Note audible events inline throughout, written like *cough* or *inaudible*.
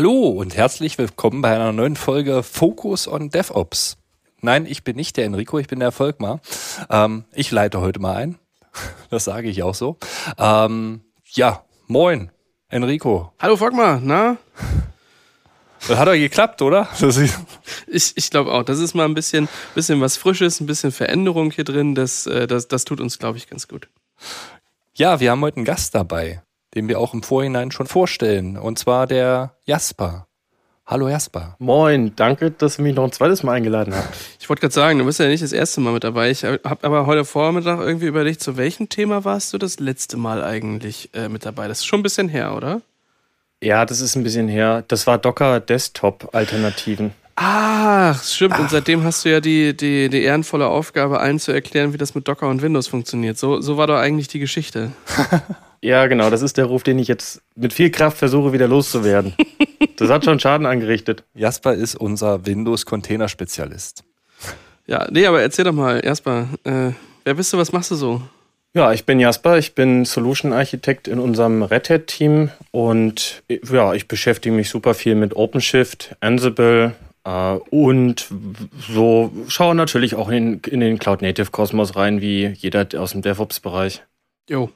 Hallo und herzlich willkommen bei einer neuen Folge Focus on DevOps. Nein, ich bin nicht der Enrico, ich bin der Volkmar. Ähm, ich leite heute mal ein. *laughs* Das sage ich auch so. Ähm, ja, moin, Enrico. Hallo Volkmar, na? Das hat doch geklappt, oder? *laughs* ich ich glaube auch. Das ist mal ein bisschen, bisschen was Frisches, ein bisschen Veränderung hier drin. Das, äh, das, das tut uns, glaube ich, ganz gut. Ja, wir haben heute einen Gast dabei den wir auch im Vorhinein schon vorstellen. Und zwar der Jasper. Hallo Jasper. Moin, danke, dass ihr mich noch ein zweites Mal eingeladen habt. Ich wollte gerade sagen, du bist ja nicht das erste Mal mit dabei. Ich habe aber heute Vormittag irgendwie überlegt, zu welchem Thema warst du das letzte Mal eigentlich äh, mit dabei? Das ist schon ein bisschen her, oder? Ja, das ist ein bisschen her. Das war Docker Desktop Alternativen. Ach, stimmt. Ach. Und seitdem hast du ja die, die, die ehrenvolle Aufgabe, allen zu erklären, wie das mit Docker und Windows funktioniert. So, so war doch eigentlich die Geschichte. *laughs* Ja, genau, das ist der Ruf, den ich jetzt mit viel Kraft versuche, wieder loszuwerden. das hat schon Schaden angerichtet. Jasper ist unser Windows-Container-Spezialist. Ja, nee, aber erzähl doch mal, Jasper, äh, wer bist du, was machst du so? Ja, ich bin Jasper, ich bin Solution Architekt in unserem Red Hat Team und ja, ich beschäftige mich super viel mit OpenShift, Ansible äh, und so schaue natürlich auch in, in den Cloud Native Kosmos rein, wie jeder aus dem DevOps-Bereich. Jo.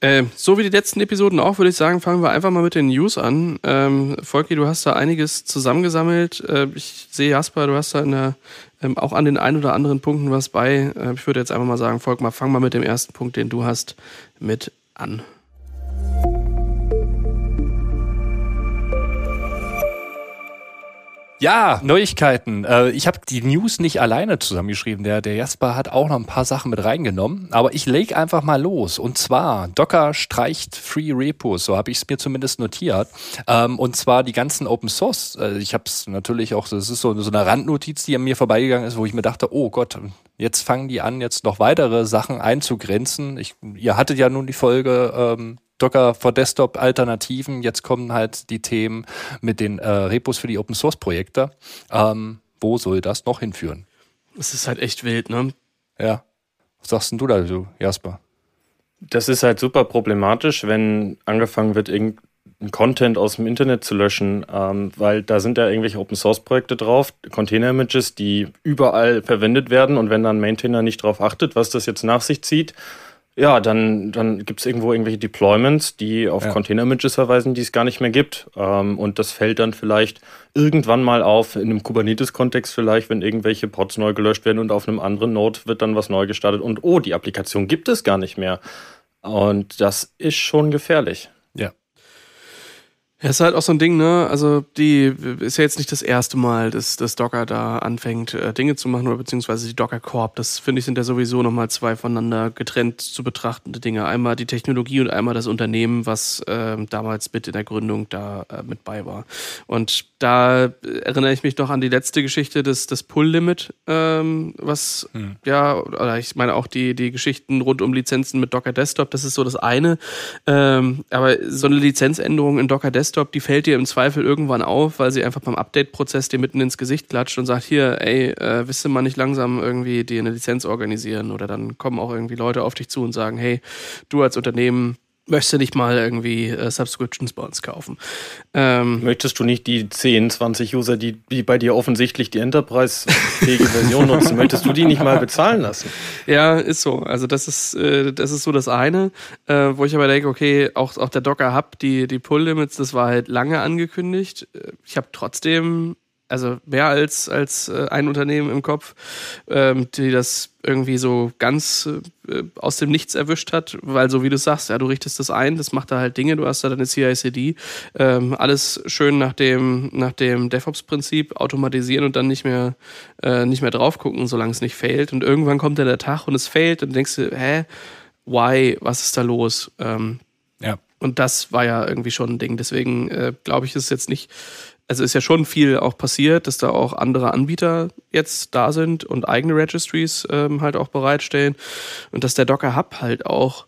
Äh, so wie die letzten Episoden auch, würde ich sagen, fangen wir einfach mal mit den News an. Ähm, Volki, du hast da einiges zusammengesammelt. Äh, ich sehe, Jasper, du hast da der, ähm, auch an den ein oder anderen Punkten was bei. Äh, ich würde jetzt einfach mal sagen, Volk, mal fang mal mit dem ersten Punkt, den du hast, mit an. Ja, Neuigkeiten. Äh, ich habe die News nicht alleine zusammengeschrieben. Der, der Jasper hat auch noch ein paar Sachen mit reingenommen. Aber ich lege einfach mal los. Und zwar, Docker streicht Free Repos. So habe ich es mir zumindest notiert. Ähm, und zwar die ganzen Open Source. Äh, ich habe es natürlich auch, das ist so, so eine Randnotiz, die an mir vorbeigegangen ist, wo ich mir dachte, oh Gott, jetzt fangen die an, jetzt noch weitere Sachen einzugrenzen. Ich, ihr hattet ja nun die Folge ähm, Docker for Desktop Alternativen. Jetzt kommen halt die Themen mit den äh, Repos für die Open Source Projekte. Ähm, wo soll das noch hinführen? Es ist halt echt wild, ne? Ja. Was sagst denn du da, du, Jasper? Das ist halt super problematisch, wenn angefangen wird, irgendein Content aus dem Internet zu löschen, ähm, weil da sind ja irgendwelche Open Source Projekte drauf, Container Images, die überall verwendet werden und wenn dann ein Maintainer nicht darauf achtet, was das jetzt nach sich zieht, ja, dann, dann gibt es irgendwo irgendwelche Deployments, die auf ja. Container-Images verweisen, die es gar nicht mehr gibt. Ähm, und das fällt dann vielleicht irgendwann mal auf, in einem Kubernetes-Kontext vielleicht, wenn irgendwelche Pods neu gelöscht werden und auf einem anderen Node wird dann was neu gestartet und oh, die Applikation gibt es gar nicht mehr. Und das ist schon gefährlich. Ja, ist halt auch so ein Ding, ne? Also, die ist ja jetzt nicht das erste Mal, dass, dass Docker da anfängt, äh, Dinge zu machen, oder beziehungsweise die Docker Corp. Das finde ich sind ja sowieso nochmal zwei voneinander getrennt zu betrachtende Dinge. Einmal die Technologie und einmal das Unternehmen, was äh, damals mit in der Gründung da äh, mit bei war. Und da erinnere ich mich doch an die letzte Geschichte des, des Pull-Limit, ähm, was, hm. ja, oder ich meine auch die, die Geschichten rund um Lizenzen mit Docker Desktop, das ist so das eine. Ähm, aber so eine Lizenzänderung in Docker Desktop Desktop, die fällt dir im Zweifel irgendwann auf, weil sie einfach beim Update-Prozess dir mitten ins Gesicht klatscht und sagt, hier, ey, äh, wisst ihr mal nicht langsam irgendwie dir eine Lizenz organisieren? Oder dann kommen auch irgendwie Leute auf dich zu und sagen, hey, du als Unternehmen möchtest du nicht mal irgendwie äh, Subscriptions bei uns kaufen. Ähm, Möchtest du nicht die 10, 20 User, die, die bei dir offensichtlich die Enterprise-fähige Version nutzen, möchtest du die nicht mal bezahlen lassen? Ja, ist so. Also das ist, äh, das ist so das eine, äh, wo ich aber denke, okay, auch, auch der Docker Hub, die, die Pull-Limits, das war halt lange angekündigt. Äh, ich habe trotzdem also mehr als, als äh, ein Unternehmen im Kopf, ähm, die das irgendwie so ganz äh, aus dem Nichts erwischt hat, weil so wie du sagst, ja, du richtest das ein, das macht da halt Dinge, du hast da deine CI/CD, ähm, alles schön nach dem, nach dem DevOps-Prinzip automatisieren und dann nicht mehr, äh, nicht mehr drauf gucken, solange es nicht failt. Und irgendwann kommt dann der Tag und es failt und denkst du, hä, why, was ist da los? Ähm, ja. Und das war ja irgendwie schon ein Ding. Deswegen äh, glaube ich, ist es jetzt nicht also ist ja schon viel auch passiert, dass da auch andere Anbieter jetzt da sind und eigene Registries ähm, halt auch bereitstellen und dass der Docker Hub halt auch,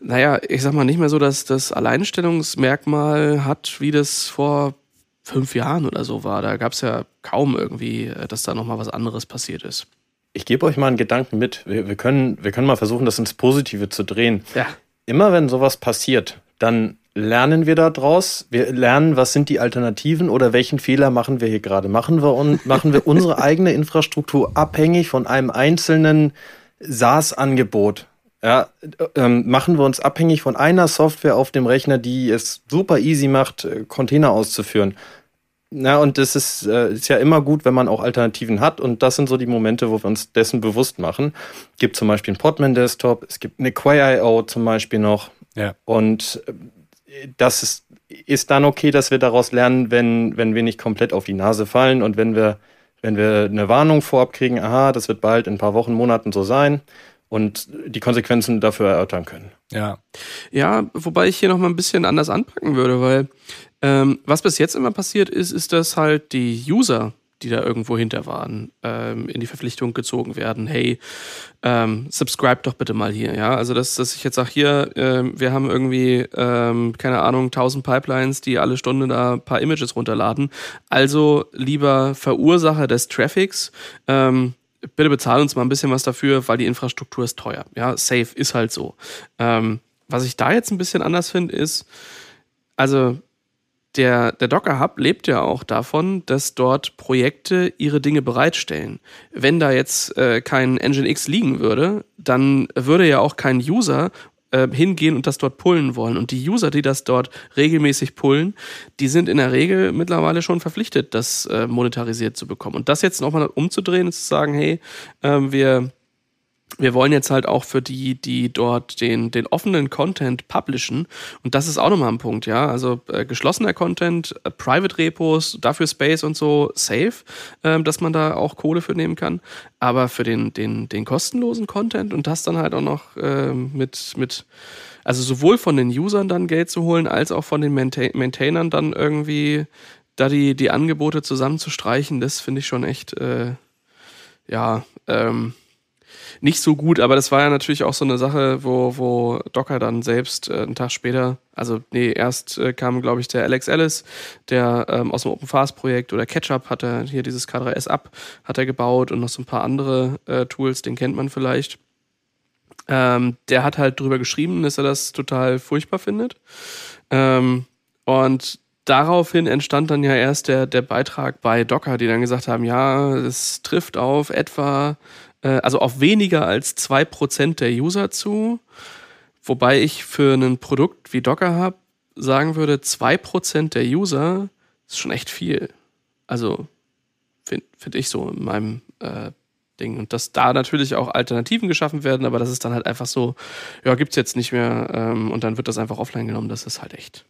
naja, ich sag mal nicht mehr so, dass das Alleinstellungsmerkmal hat, wie das vor fünf Jahren oder so war. Da gab es ja kaum irgendwie, äh, dass da nochmal was anderes passiert ist. Ich gebe euch mal einen Gedanken mit. Wir, wir, können, wir können mal versuchen, das ins Positive zu drehen. Ja. Immer wenn sowas passiert, dann lernen wir da draus? Wir lernen, was sind die Alternativen oder welchen Fehler machen wir hier gerade? Machen wir, un machen wir unsere eigene Infrastruktur abhängig von einem einzelnen SaaS-Angebot? Ja, ähm, machen wir uns abhängig von einer Software auf dem Rechner, die es super easy macht, äh, Container auszuführen. Na, und das ist, äh, ist ja immer gut, wenn man auch Alternativen hat. Und das sind so die Momente, wo wir uns dessen bewusst machen. Es gibt zum Beispiel einen Podman Desktop, es gibt eine Quay.io zum Beispiel noch. Ja. Und äh, das ist, ist dann okay, dass wir daraus lernen, wenn, wenn wir nicht komplett auf die Nase fallen und wenn wir, wenn wir eine Warnung vorab kriegen, aha, das wird bald in ein paar Wochen, Monaten so sein und die Konsequenzen dafür erörtern können. Ja. Ja, wobei ich hier noch mal ein bisschen anders anpacken würde, weil ähm, was bis jetzt immer passiert ist, ist, dass halt die User, die da irgendwo hinter waren, ähm, in die Verpflichtung gezogen werden. Hey, ähm, subscribe doch bitte mal hier. Ja, also dass, dass ich jetzt sage, hier, ähm, wir haben irgendwie, ähm, keine Ahnung, 1000 Pipelines, die alle Stunde da ein paar Images runterladen. Also lieber Verursacher des Traffics, ähm, bitte bezahl uns mal ein bisschen was dafür, weil die Infrastruktur ist teuer. Ja, safe ist halt so. Ähm, was ich da jetzt ein bisschen anders finde, ist, also der, der Docker Hub lebt ja auch davon, dass dort Projekte ihre Dinge bereitstellen. Wenn da jetzt äh, kein Nginx liegen würde, dann würde ja auch kein User äh, hingehen und das dort pullen wollen. Und die User, die das dort regelmäßig pullen, die sind in der Regel mittlerweile schon verpflichtet, das äh, monetarisiert zu bekommen. Und das jetzt nochmal umzudrehen und zu sagen, hey, äh, wir wir wollen jetzt halt auch für die, die dort den, den offenen Content publishen. Und das ist auch nochmal ein Punkt, ja. Also äh, geschlossener Content, äh, Private Repos, dafür Space und so, safe, äh, dass man da auch Kohle für nehmen kann. Aber für den, den, den kostenlosen Content und das dann halt auch noch äh, mit, mit, also sowohl von den Usern dann Geld zu holen, als auch von den Maintain Maintainern dann irgendwie da die, die Angebote zusammenzustreichen, das finde ich schon echt, äh, ja, ähm, nicht so gut, aber das war ja natürlich auch so eine Sache, wo, wo Docker dann selbst äh, einen Tag später, also nee, erst äh, kam, glaube ich, der Alex Ellis, der ähm, aus dem Open Fast Projekt oder Ketchup hat er hier dieses K3S Up hat er gebaut und noch so ein paar andere äh, Tools, den kennt man vielleicht. Ähm, der hat halt drüber geschrieben, dass er das total furchtbar findet. Ähm, und daraufhin entstand dann ja erst der, der Beitrag bei Docker, die dann gesagt haben, ja, es trifft auf etwa äh, also auf weniger als zwei Prozent der User zu. Wobei ich für ein Produkt wie Docker Hub sagen würde, zwei Prozent der User ist schon echt viel. Also finde find ich so in meinem äh, Ding. Und dass da natürlich auch Alternativen geschaffen werden, aber das ist dann halt einfach so, ja, gibt's jetzt nicht mehr ähm, und dann wird das einfach offline genommen. Das ist halt echt.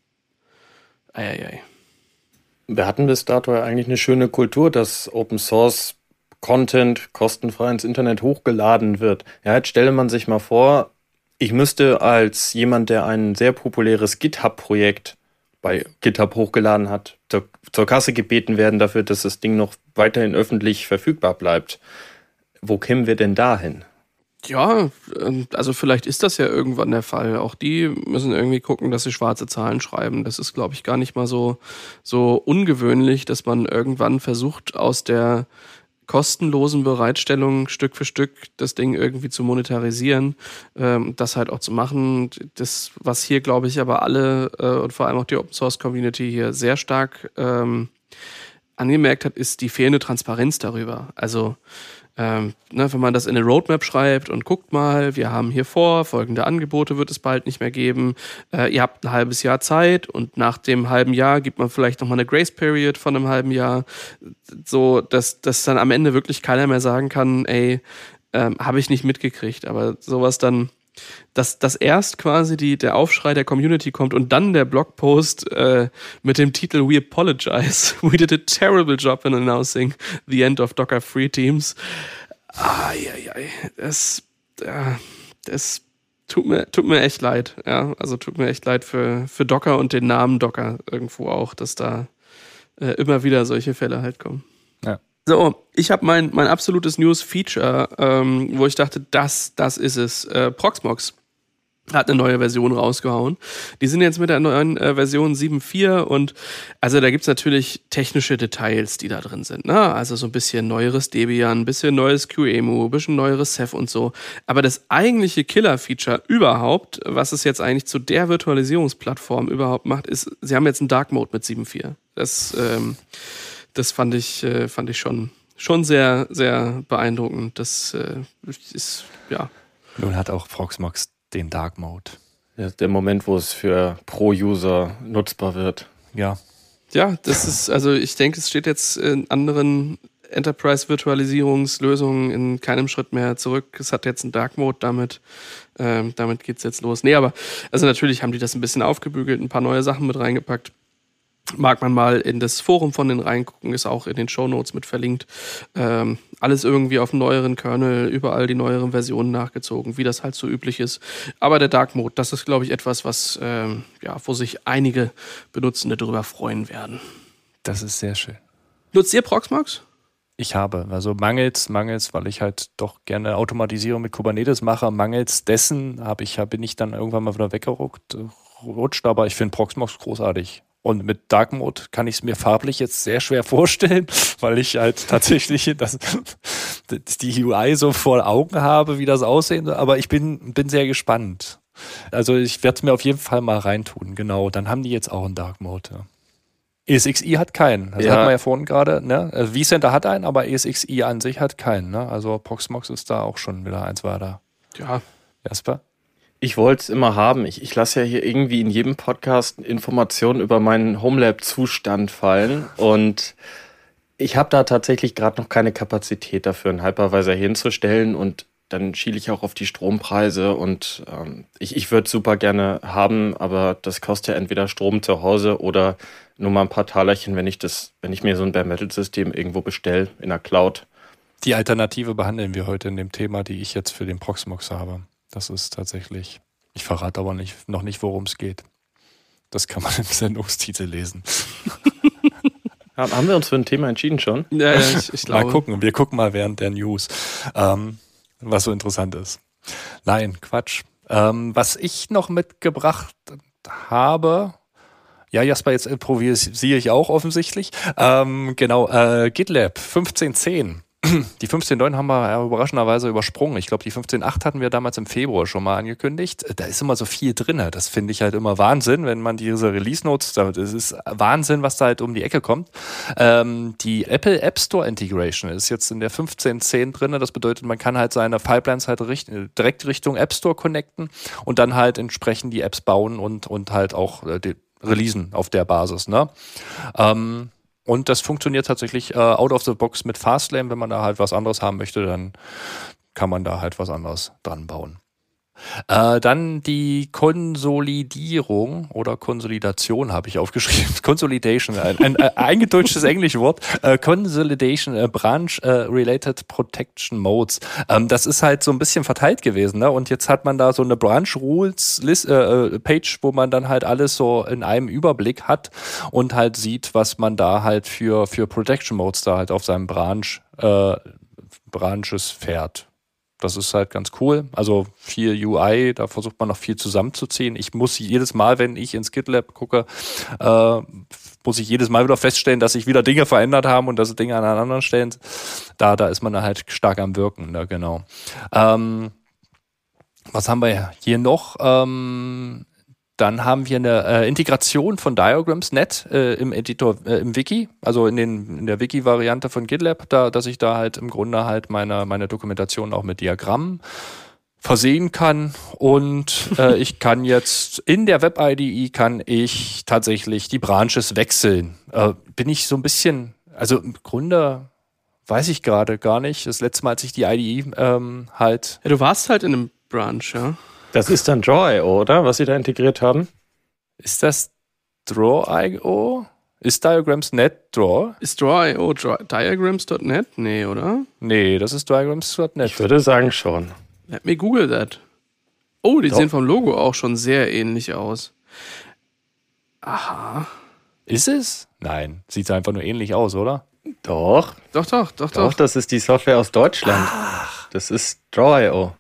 Eieiei. Wir hatten bis dato eigentlich eine schöne Kultur, dass Open Source Content kostenfrei ins Internet hochgeladen wird. Ja, jetzt stelle man sich mal vor, ich müsste als jemand, der ein sehr populäres GitHub-Projekt bei GitHub hochgeladen hat, zur, zur, Kasse gebeten werden dafür, dass das Ding noch weiterhin öffentlich verfügbar bleibt. Wo kämen wir denn dahin? Ja, ähm, also vielleicht ist das ja irgendwann der Fall. Auch die müssen irgendwie gucken, dass sie schwarze Zahlen schreiben. Das ist, glaube ich, gar nicht mal so, so ungewöhnlich, dass man irgendwann versucht, aus der kostenlosen Bereitstellung Stück für Stück das Ding irgendwie zu monetarisieren, ähm, das halt auch zu machen. Das, was hier, glaube ich, aber alle äh, und vor allem auch die Open Source Community hier sehr stark ähm, angemerkt hat, ist die fehlende Transparenz darüber. Also ähm, ne, wenn man das in eine Roadmap schreibt und guckt mal, wir haben hier vor, folgende Angebote wird es bald nicht mehr geben. Äh, ihr habt ein halbes Jahr Zeit und nach dem halben Jahr gibt man vielleicht nochmal eine Grace Period von einem halben Jahr, so dass, dass dann am Ende wirklich keiner mehr sagen kann, ey, ähm, habe ich nicht mitgekriegt. Aber sowas dann dass, dass erst quasi die, der Aufschrei der Community kommt und dann der Blogpost äh, mit dem Titel We apologize. *laughs* We did a terrible job in announcing the end of Docker Free Teams. Ai, das, äh, das tut mir, tut mir echt leid. Ja, also tut mir echt leid für, für Docker und den Namen Docker irgendwo auch, dass da äh, immer wieder solche Fälle halt kommen. So, ich habe mein, mein absolutes News-Feature, ähm, wo ich dachte, das, das ist es. Äh, Proxmox hat eine neue Version rausgehauen. Die sind jetzt mit der neuen äh, Version 7.4 und also da gibt's natürlich technische Details, die da drin sind. Ne? Also so ein bisschen neueres Debian, ein bisschen neues QEMU, ein bisschen neueres Ceph und so. Aber das eigentliche Killer-Feature überhaupt, was es jetzt eigentlich zu der Virtualisierungsplattform überhaupt macht, ist, sie haben jetzt einen Dark Mode mit 7.4. Das, ähm, das fand ich, äh, fand ich schon, schon sehr, sehr beeindruckend. Das äh, ist, ja. Nun hat auch Proxmox den Dark Mode. Ja, der Moment, wo es für Pro-User nutzbar wird. Ja. Ja, das ist, also ich denke, es steht jetzt in anderen Enterprise-Virtualisierungslösungen in keinem Schritt mehr zurück. Es hat jetzt einen Dark Mode damit. Ähm, damit geht's jetzt los. Nee, aber also natürlich haben die das ein bisschen aufgebügelt, ein paar neue Sachen mit reingepackt mag man mal in das Forum von den reingucken, ist auch in den Show Notes mit verlinkt. Ähm, alles irgendwie auf dem neueren Kernel, überall die neueren Versionen nachgezogen, wie das halt so üblich ist. Aber der Dark Mode, das ist, glaube ich, etwas, was ähm, ja, wo sich einige Benutzende darüber freuen werden. Das ist sehr schön. Nutzt ihr Proxmox? Ich habe, also mangels, mangels, weil ich halt doch gerne Automatisierung mit Kubernetes mache, mangels dessen habe ich, bin ich dann irgendwann mal wieder weggerutscht, rutscht, aber ich finde Proxmox großartig. Und mit Dark Mode kann ich es mir farblich jetzt sehr schwer vorstellen, *laughs* weil ich halt tatsächlich das, die UI so vor Augen habe, wie das aussehen soll. Aber ich bin, bin sehr gespannt. Also ich werde es mir auf jeden Fall mal reintun. Genau, dann haben die jetzt auch einen Dark Mode. Ja. ESXi hat keinen. Das ja. hat man ja vorhin gerade. Ne? Also vCenter hat einen, aber ESXi an sich hat keinen. Ne? Also Proxmox ist da auch schon wieder eins weiter. Ja. Jasper? Ich wollte es immer haben. Ich, ich lasse ja hier irgendwie in jedem Podcast Informationen über meinen Homelab-Zustand fallen und ich habe da tatsächlich gerade noch keine Kapazität dafür, einen Hypervisor hinzustellen und dann schiele ich auch auf die Strompreise und ähm, ich, ich würde super gerne haben, aber das kostet ja entweder Strom zu Hause oder nur mal ein paar Talerchen, wenn ich das, wenn ich mir so ein Bare Metal System irgendwo bestelle in der Cloud. Die Alternative behandeln wir heute in dem Thema, die ich jetzt für den Proxmox habe. Das ist tatsächlich, ich verrate aber nicht, noch nicht, worum es geht. Das kann man *laughs* im Sendungstitel lesen. *laughs* Haben wir uns für ein Thema entschieden schon? Ja, ja ich, ich *laughs* glaube. Mal gucken, wir gucken mal während der News, ähm, was so interessant ist. Nein, Quatsch. Ähm, was ich noch mitgebracht habe, ja, Jasper, jetzt improvisiere ich auch offensichtlich. Ähm, genau, äh, GitLab 1510 *clears throat* die 15.9 haben wir ja überraschenderweise übersprungen. Ich glaube, die 15.8 hatten wir damals im Februar schon mal angekündigt. Da ist immer so viel drin. Das finde ich halt immer Wahnsinn, wenn man diese Release Notes, das ist Wahnsinn, was da halt um die Ecke kommt. Ähm, die Apple App Store Integration ist jetzt in der 15.10 drin. Das bedeutet, man kann halt seine Pipelines halt richt direkt Richtung App Store connecten und dann halt entsprechend die Apps bauen und, und halt auch äh, releasen auf der Basis. Ne? Ähm, und das funktioniert tatsächlich äh, out of the box mit Fastlane. Wenn man da halt was anderes haben möchte, dann kann man da halt was anderes dran bauen. Äh, dann die Konsolidierung oder Konsolidation habe ich aufgeschrieben. *laughs* Consolidation, ein, ein, ein eingedeutschtes englisches Wort. Äh, Consolidation, äh, Branch äh, Related Protection Modes. Ähm, das ist halt so ein bisschen verteilt gewesen. Ne? Und jetzt hat man da so eine Branch Rules List, äh, äh, Page, wo man dann halt alles so in einem Überblick hat und halt sieht, was man da halt für, für Protection Modes da halt auf seinem Branch, äh, Branches fährt. Das ist halt ganz cool. Also viel UI, da versucht man noch viel zusammenzuziehen. Ich muss jedes Mal, wenn ich ins GitLab gucke, äh, muss ich jedes Mal wieder feststellen, dass sich wieder Dinge verändert haben und dass Dinge an anderen Stellen, da, da ist man halt stark am Wirken, ne, genau. Ähm, was haben wir hier noch? Ähm, dann haben wir eine äh, Integration von Diagrams.net äh, im Editor, äh, im Wiki, also in, den, in der Wiki-Variante von GitLab, da, dass ich da halt im Grunde halt meine, meine Dokumentation auch mit Diagrammen versehen kann und *laughs* äh, ich kann jetzt in der Web-IDE kann ich tatsächlich die Branches wechseln. Äh, bin ich so ein bisschen, also im Grunde weiß ich gerade gar nicht. Das letzte Mal, als ich die IDE ähm, halt. Ja, du warst halt in einem Branch, ja. Das ist dann Draw.io, oder? Was sie da integriert haben? Ist das Draw.io? Ist Diagrams.net Draw? Ist Draw.io Diagrams.net? Nee, oder? Nee, das ist Diagrams.net. Ich würde sagen schon. Let me google that. Oh, die Doch. sehen vom Logo auch schon sehr ähnlich aus. Aha. Ist es? Nein, sieht einfach nur ähnlich aus, oder? Doch. Doch, doch, doch, doch. Doch, das ist die Software aus Deutschland. Ach. Das ist Draw.io.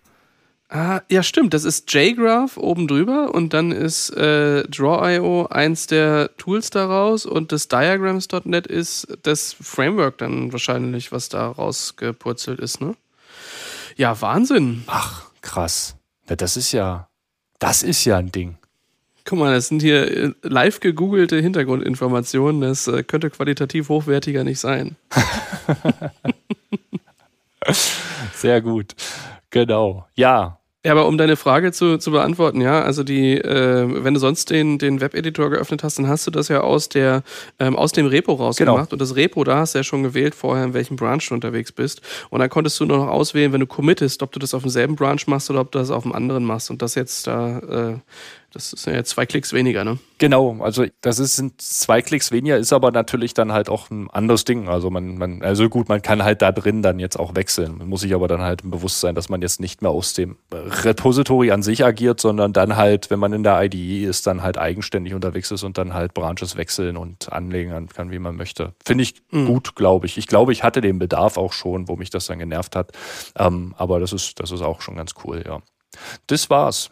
Ah, ja, stimmt. Das ist JGraph oben drüber und dann ist äh, Draw.io eins der Tools daraus und das Diagrams.net ist das Framework dann wahrscheinlich, was da rausgepurzelt ist, ne? Ja, Wahnsinn. Ach, krass. Ja, das ist ja, das ist ja ein Ding. Guck mal, das sind hier äh, live gegoogelte Hintergrundinformationen. Das äh, könnte qualitativ hochwertiger nicht sein. *laughs* Sehr gut. Genau. Ja, ja, aber um deine Frage zu, zu beantworten, ja, also die, äh, wenn du sonst den, den Webeditor geöffnet hast, dann hast du das ja aus der ähm, aus dem Repo rausgemacht. Genau. Und das Repo, da hast du ja schon gewählt vorher, in welchem Branch du unterwegs bist. Und dann konntest du nur noch auswählen, wenn du committest, ob du das auf demselben Branch machst oder ob du das auf dem anderen machst. Und das jetzt da äh, das sind ja zwei Klicks weniger, ne? Genau, also das ist, sind zwei Klicks weniger, ist aber natürlich dann halt auch ein anderes Ding. Also man, man, also gut, man kann halt da drin dann jetzt auch wechseln. Man muss sich aber dann halt bewusst sein, dass man jetzt nicht mehr aus dem Repository an sich agiert, sondern dann halt, wenn man in der IDE ist, dann halt eigenständig unterwegs ist und dann halt Branches wechseln und anlegen kann, wie man möchte. Finde ich mhm. gut, glaube ich. Ich glaube, ich hatte den Bedarf auch schon, wo mich das dann genervt hat. Ähm, aber das ist, das ist auch schon ganz cool, ja. Das war's.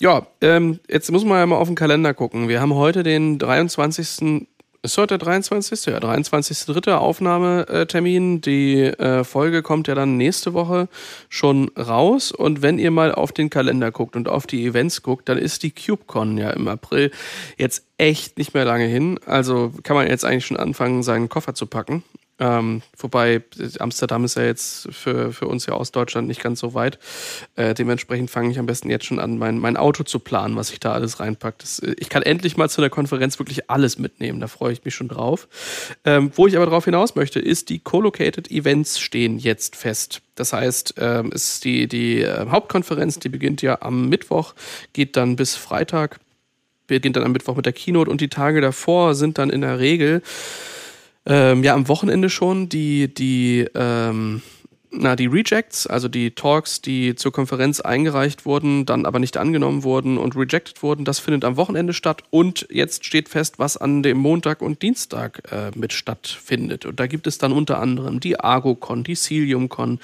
Ja, ähm, jetzt muss man ja mal auf den Kalender gucken. Wir haben heute den 23. Ist heute der 23. Ja, 23.3. Aufnahmetermin. Die äh, Folge kommt ja dann nächste Woche schon raus. Und wenn ihr mal auf den Kalender guckt und auf die Events guckt, dann ist die CubeCon ja im April jetzt echt nicht mehr lange hin. Also kann man jetzt eigentlich schon anfangen, seinen Koffer zu packen. Ähm, wobei Amsterdam ist ja jetzt für, für uns ja aus Deutschland nicht ganz so weit. Äh, dementsprechend fange ich am besten jetzt schon an, mein, mein Auto zu planen, was ich da alles reinpacke. Das, äh, ich kann endlich mal zu der Konferenz wirklich alles mitnehmen. Da freue ich mich schon drauf. Ähm, wo ich aber darauf hinaus möchte, ist, die Co-Located Events stehen jetzt fest. Das heißt, ähm, ist die, die äh, Hauptkonferenz, die beginnt ja am Mittwoch, geht dann bis Freitag, beginnt dann am Mittwoch mit der Keynote und die Tage davor sind dann in der Regel ähm, ja am Wochenende schon die, die, ähm, na, die Rejects, also die Talks, die zur Konferenz eingereicht wurden, dann aber nicht angenommen wurden und rejected wurden, das findet am Wochenende statt. Und jetzt steht fest, was an dem Montag und Dienstag äh, mit stattfindet. Und da gibt es dann unter anderem die ArgoCon, die CiliumCon,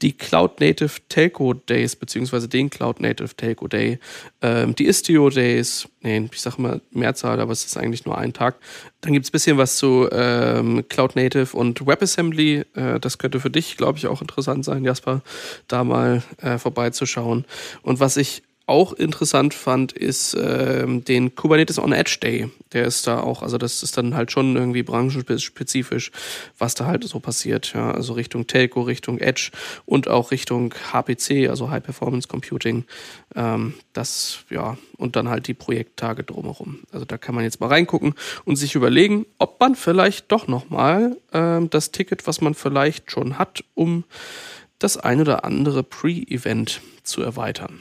die Cloud Native Telco Days, beziehungsweise den Cloud Native Telco Day, ähm, die Istio Days, nee, ich sag mal Mehrzahl, aber es ist eigentlich nur ein Tag. Dann gibt es ein bisschen was zu ähm, Cloud Native und WebAssembly. Äh, das könnte für dich, glaube ich, auch interessant sein, Jasper, da mal äh, vorbeizuschauen. Und was ich auch interessant fand, ist ähm, den Kubernetes on Edge Day. Der ist da auch, also das ist dann halt schon irgendwie branchenspezifisch, was da halt so passiert. Ja, also Richtung Telco, Richtung Edge und auch Richtung HPC, also High Performance Computing. Ähm, das, ja, und dann halt die Projekttage drumherum. Also da kann man jetzt mal reingucken und sich überlegen, ob man vielleicht doch nochmal ähm, das Ticket, was man vielleicht schon hat, um das ein oder andere Pre-Event zu erweitern.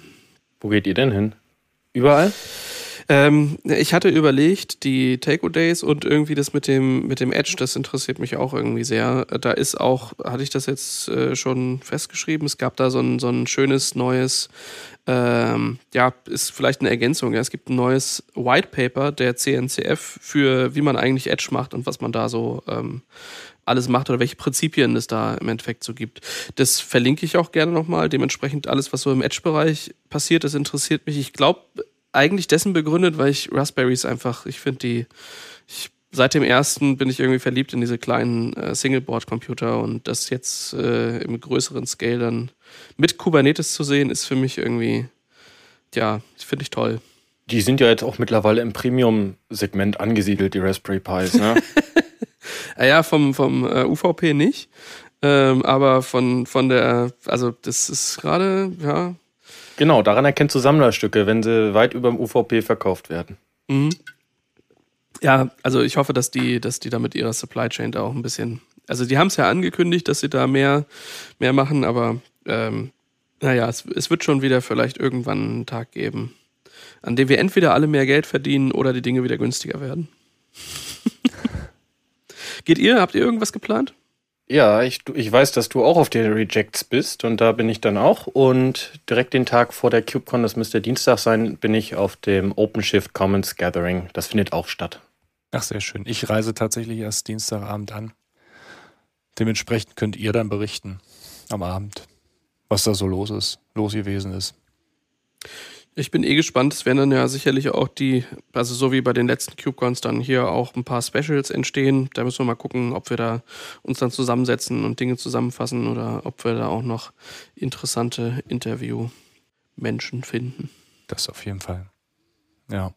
Wo geht ihr denn hin? Überall? Ähm, ich hatte überlegt, die Taco Days und irgendwie das mit dem, mit dem Edge, das interessiert mich auch irgendwie sehr. Da ist auch, hatte ich das jetzt äh, schon festgeschrieben, es gab da so ein, so ein schönes neues, ähm, ja, ist vielleicht eine Ergänzung. Ja. Es gibt ein neues White Paper der CNCF für, wie man eigentlich Edge macht und was man da so ähm, alles macht oder welche Prinzipien es da im Endeffekt so gibt. Das verlinke ich auch gerne nochmal. Dementsprechend alles, was so im Edge-Bereich passiert, das interessiert mich. Ich glaube, eigentlich dessen begründet, weil ich Raspberries einfach, ich finde die, ich, seit dem ersten bin ich irgendwie verliebt in diese kleinen äh, Singleboard-Computer und das jetzt äh, im größeren Scale dann mit Kubernetes zu sehen, ist für mich irgendwie, ja, finde ich toll. Die sind ja jetzt auch mittlerweile im Premium-Segment angesiedelt, die Raspberry Pis, ne? *laughs* ja, vom, vom äh, UVP nicht. Ähm, aber von, von der, also das ist gerade, ja. Genau, daran erkennst du Sammlerstücke, wenn sie weit über dem UVP verkauft werden. Mhm. Ja, also ich hoffe, dass die, dass die da mit ihrer Supply Chain da auch ein bisschen. Also die haben es ja angekündigt, dass sie da mehr, mehr machen, aber ähm, naja, es, es wird schon wieder vielleicht irgendwann einen Tag geben, an dem wir entweder alle mehr Geld verdienen oder die Dinge wieder günstiger werden. Geht ihr? Habt ihr irgendwas geplant? Ja, ich, ich weiß, dass du auch auf den Rejects bist und da bin ich dann auch. Und direkt den Tag vor der KubeCon, das müsste Dienstag sein, bin ich auf dem OpenShift Commons Gathering. Das findet auch statt. Ach, sehr schön. Ich reise tatsächlich erst Dienstagabend an. Dementsprechend könnt ihr dann berichten am Abend, was da so los ist, los gewesen ist. Ich bin eh gespannt. Es werden dann ja sicherlich auch die, also so wie bei den letzten CubeCons dann hier auch ein paar Specials entstehen. Da müssen wir mal gucken, ob wir da uns dann zusammensetzen und Dinge zusammenfassen oder ob wir da auch noch interessante Interview-Menschen finden. Das auf jeden Fall. Ja.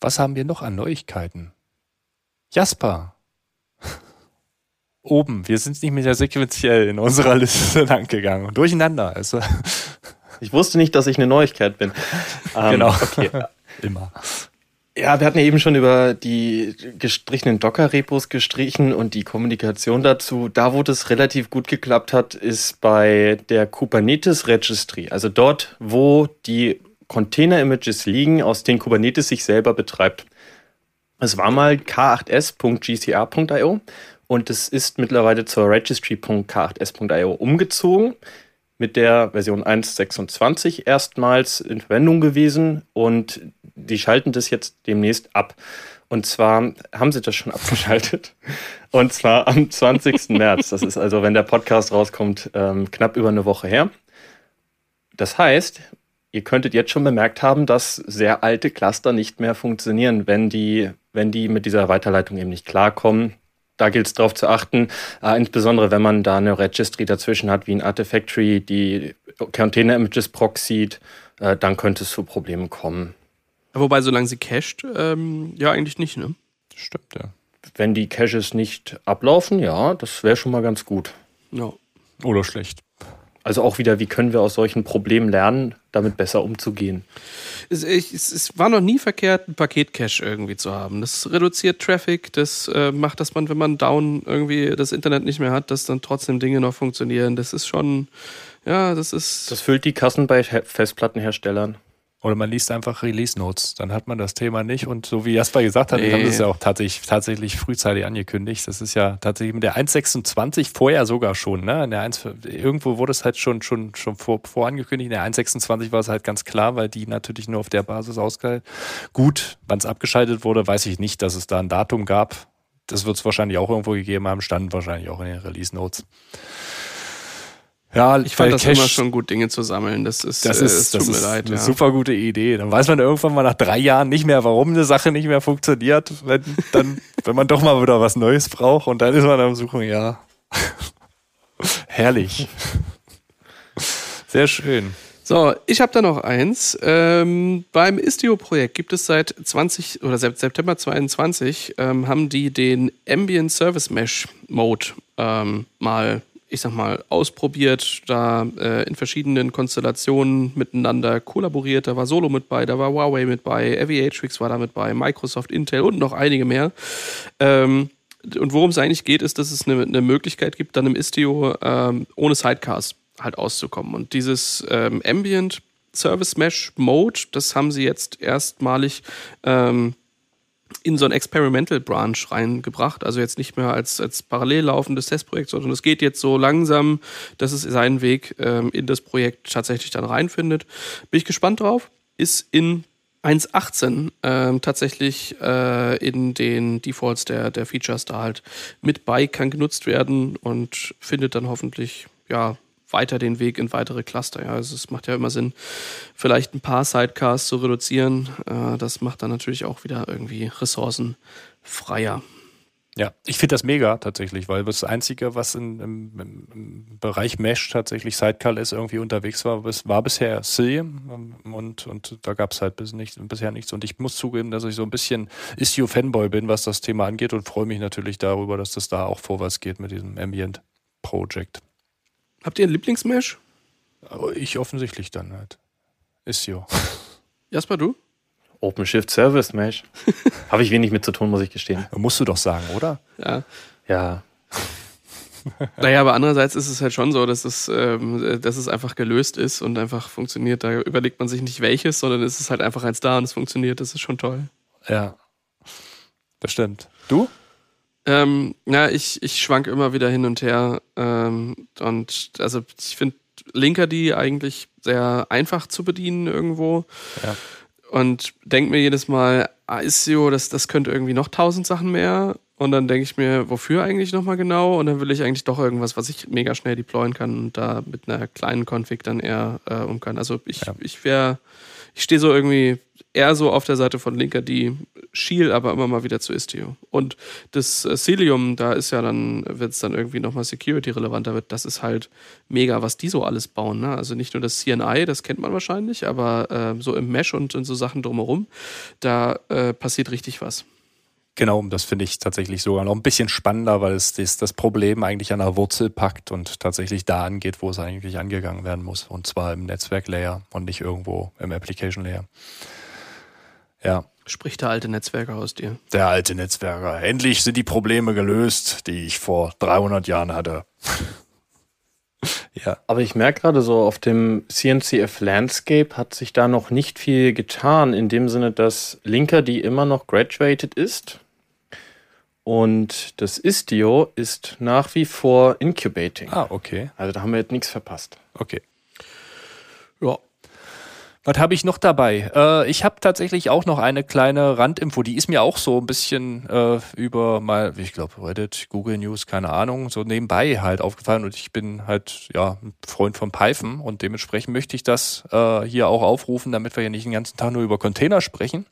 Was haben wir noch an Neuigkeiten? Jasper. *laughs* Oben. Wir sind nicht mehr sequenziell in unserer Liste *laughs* lang gegangen. Durcheinander. Also. Ich wusste nicht, dass ich eine Neuigkeit bin. *laughs* Ähm, genau. Okay. *laughs* Immer. Ja, wir hatten ja eben schon über die gestrichenen Docker-Repos gestrichen und die Kommunikation dazu. Da, wo das relativ gut geklappt hat, ist bei der Kubernetes Registry. Also dort, wo die Container-Images liegen, aus denen Kubernetes sich selber betreibt. Es war mal k8s.gcr.io und es ist mittlerweile zur registry.k8s.io umgezogen mit der Version 1.26 erstmals in Verwendung gewesen und die schalten das jetzt demnächst ab. Und zwar haben sie das schon *laughs* abgeschaltet. Und zwar am *laughs* 20. März. Das ist also, wenn der Podcast rauskommt, ähm, knapp über eine Woche her. Das heißt, ihr könntet jetzt schon bemerkt haben, dass sehr alte Cluster nicht mehr funktionieren, wenn die, wenn die mit dieser Weiterleitung eben nicht klarkommen da gilt es darauf zu achten, äh, insbesondere wenn man da eine Registry dazwischen hat, wie ein Artifactory, die Container Images proxied, äh, dann könnte es zu Problemen kommen. Wobei, solange sie cached, ähm, ja, eigentlich nicht, ne? Stimmt, ja. Wenn die Caches nicht ablaufen, ja, das wäre schon mal ganz gut. Ja. Oder schlecht. Also auch wieder, wie können wir aus solchen Problemen lernen, damit besser umzugehen? Es, ich, es war noch nie verkehrt, ein Paket-Cache irgendwie zu haben. Das reduziert Traffic, das äh, macht, dass man, wenn man down irgendwie das Internet nicht mehr hat, dass dann trotzdem Dinge noch funktionieren. Das ist schon, ja, das ist. Das füllt die Kassen bei Festplattenherstellern. Oder man liest einfach Release Notes, dann hat man das Thema nicht. Und so wie Jasper gesagt hat, nee. haben das ja auch tatsächlich, tatsächlich frühzeitig angekündigt. Das ist ja tatsächlich mit der 1.26 vorher sogar schon. Ne? In der 1, irgendwo wurde es halt schon, schon, schon vor, vorangekündigt. In der 1.26 war es halt ganz klar, weil die natürlich nur auf der Basis ausgehalten. Gut, wann es abgeschaltet wurde, weiß ich nicht, dass es da ein Datum gab. Das wird es wahrscheinlich auch irgendwo gegeben haben, stand wahrscheinlich auch in den Release Notes. Ja, ich fand das Cash, immer schon gut, Dinge zu sammeln. Das ist, das ist, äh, das ist leid, eine ja. super gute Idee. Dann weiß man irgendwann mal nach drei Jahren nicht mehr, warum eine Sache nicht mehr funktioniert, wenn, dann, *laughs* wenn man doch mal wieder was Neues braucht und dann ist man am Suchen, ja. *laughs* Herrlich. Sehr schön. So, ich habe da noch eins. Ähm, beim Istio-Projekt gibt es seit 20 oder seit September 22 ähm, haben die den Ambient Service Mesh Mode ähm, mal ich sag mal, ausprobiert, da äh, in verschiedenen Konstellationen miteinander kollaboriert. Da war Solo mit bei, da war Huawei mit bei, Aviatrix war da mit bei, Microsoft, Intel und noch einige mehr. Ähm, und worum es eigentlich geht, ist, dass es eine, eine Möglichkeit gibt, dann im Istio ähm, ohne Sidecars halt auszukommen. Und dieses ähm, Ambient Service Mesh Mode, das haben sie jetzt erstmalig ähm, in so ein Experimental Branch reingebracht. Also jetzt nicht mehr als, als parallel laufendes Testprojekt, sondern es geht jetzt so langsam, dass es seinen Weg ähm, in das Projekt tatsächlich dann reinfindet. Bin ich gespannt drauf. Ist in 1.18 ähm, tatsächlich äh, in den Defaults der, der Features da halt mit bei, kann genutzt werden und findet dann hoffentlich ja weiter den Weg in weitere Cluster. Ja, also es macht ja immer Sinn, vielleicht ein paar Sidecars zu reduzieren. Äh, das macht dann natürlich auch wieder irgendwie Ressourcen freier. Ja, ich finde das mega tatsächlich, weil das Einzige, was in, im, im, Bereich Mesh tatsächlich Sidecar ist, irgendwie unterwegs war, war bisher Cilium und, und da gab es halt bis nicht, bisher nichts. Und ich muss zugeben, dass ich so ein bisschen Istio-Fanboy bin, was das Thema angeht und freue mich natürlich darüber, dass das da auch vorwärts geht mit diesem Ambient Project. Habt ihr einen Lieblingsmesh? Ich offensichtlich dann halt. Ist so. *laughs* Jasper, du? OpenShift Service Mesh. *laughs* Habe ich wenig mit zu tun, muss ich gestehen. Musst du doch sagen, oder? Ja. Ja. *laughs* naja, aber andererseits ist es halt schon so, dass es, ähm, dass es einfach gelöst ist und einfach funktioniert. Da überlegt man sich nicht welches, sondern es ist halt einfach eins da und es funktioniert. Das ist schon toll. Ja. Das stimmt. Du? Ähm, ja, ich, ich schwank immer wieder hin und her. Ähm, und also ich finde Linkerd eigentlich sehr einfach zu bedienen irgendwo. Ja. Und denk mir jedes Mal, ah, Istio, das, das könnte irgendwie noch tausend Sachen mehr. Und dann denke ich mir, wofür eigentlich nochmal genau? Und dann will ich eigentlich doch irgendwas, was ich mega schnell deployen kann und da mit einer kleinen Config dann eher äh, um kann. Also ich, ja. ich wäre, ich stehe so irgendwie eher so auf der Seite von Linker, die schiel aber immer mal wieder zu Istio. Und das äh, Cilium, da ist ja dann, wenn es dann irgendwie nochmal Security-relevanter wird, das ist halt mega, was die so alles bauen. Ne? Also nicht nur das CNI, das kennt man wahrscheinlich, aber äh, so im Mesh und in so Sachen drumherum, da äh, passiert richtig was. Genau, das finde ich tatsächlich sogar noch ein bisschen spannender, weil es das, das Problem eigentlich an der Wurzel packt und tatsächlich da angeht, wo es eigentlich angegangen werden muss. Und zwar im Netzwerk-Layer und nicht irgendwo im Application-Layer. Ja. Spricht der alte Netzwerker aus dir? Der alte Netzwerker. Endlich sind die Probleme gelöst, die ich vor 300 Jahren hatte. *laughs* ja. Aber ich merke gerade so, auf dem CNCF Landscape hat sich da noch nicht viel getan, in dem Sinne, dass Linker, die immer noch graduated ist, und das Istio ist nach wie vor incubating. Ah, okay. Also da haben wir jetzt nichts verpasst. Okay. Ja, was habe ich noch dabei? Äh, ich habe tatsächlich auch noch eine kleine Randinfo, die ist mir auch so ein bisschen äh, über mal, ich glaube, Reddit, Google News, keine Ahnung, so nebenbei halt aufgefallen und ich bin halt ja ein Freund von Python und dementsprechend möchte ich das äh, hier auch aufrufen, damit wir hier nicht den ganzen Tag nur über Container sprechen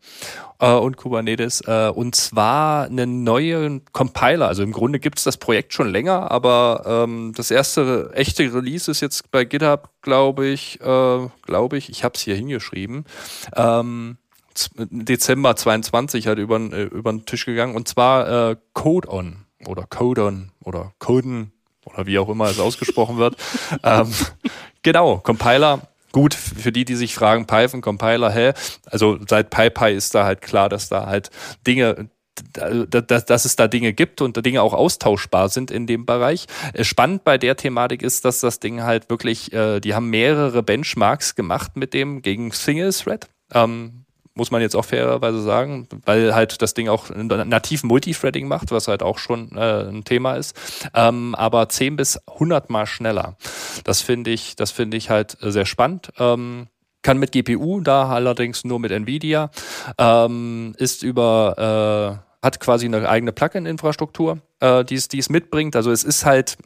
äh, und Kubernetes. Äh, und zwar einen neuen Compiler. Also im Grunde gibt es das Projekt schon länger, aber ähm, das erste echte Release ist jetzt bei GitHub, glaube ich, äh, glaube ich, ich habe es hier hingeschrieben. Ähm, Dezember 22 halt über, äh, über den Tisch gegangen und zwar äh, Code-On oder Codon oder Coden oder wie auch immer es ausgesprochen wird. *laughs* ähm, genau, Compiler Gut, für die, die sich fragen, Python, Compiler, hä? Also seit PyPy ist da halt klar, dass da halt Dinge, dass, dass es da Dinge gibt und Dinge auch austauschbar sind in dem Bereich. Äh, spannend bei der Thematik ist, dass das Ding halt wirklich, äh, die haben mehrere Benchmarks gemacht mit dem gegen Single Thread. Ähm, muss man jetzt auch fairerweise sagen, weil halt das Ding auch nativ Multithreading macht, was halt auch schon äh, ein Thema ist, ähm, aber 10 bis 100 mal schneller. Das finde ich, das finde ich halt sehr spannend. Ähm, kann mit GPU, da allerdings nur mit Nvidia, ähm, ist über äh, hat quasi eine eigene Plugin-Infrastruktur, äh, die es mitbringt. Also es ist halt,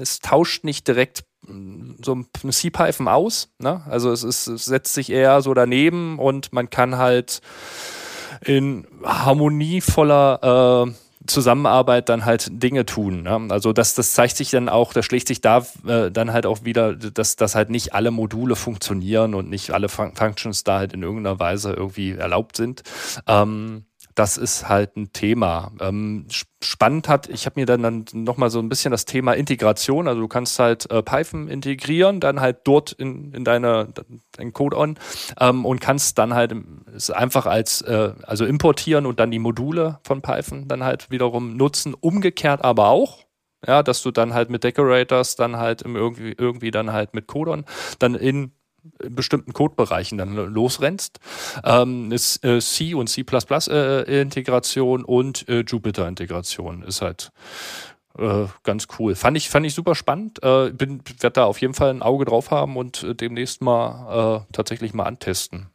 es tauscht nicht direkt so ein C-Python aus. Ne? Also es, ist, es setzt sich eher so daneben und man kann halt in harmonievoller äh, Zusammenarbeit dann halt Dinge tun. Ne? Also das, das zeigt sich dann auch, das schlägt sich da äh, dann halt auch wieder, dass, dass halt nicht alle Module funktionieren und nicht alle Fun Functions da halt in irgendeiner Weise irgendwie erlaubt sind. Ähm, das ist halt ein Thema. Ähm, spannend hat, ich habe mir dann, dann nochmal so ein bisschen das Thema Integration, also du kannst halt äh, Python integrieren, dann halt dort in, in deine, dein Code on ähm, und kannst dann halt es einfach als, äh, also importieren und dann die Module von Python dann halt wiederum nutzen, umgekehrt aber auch. Ja, dass du dann halt mit Decorators dann halt irgendwie, irgendwie dann halt mit Codon dann in bestimmten Codebereichen dann losrennst. Ähm, äh, C und C äh, und äh, Jupyter Integration ist halt äh, ganz cool. Fand ich, fand ich super spannend. Äh, bin, werde da auf jeden Fall ein Auge drauf haben und äh, demnächst mal äh, tatsächlich mal antesten.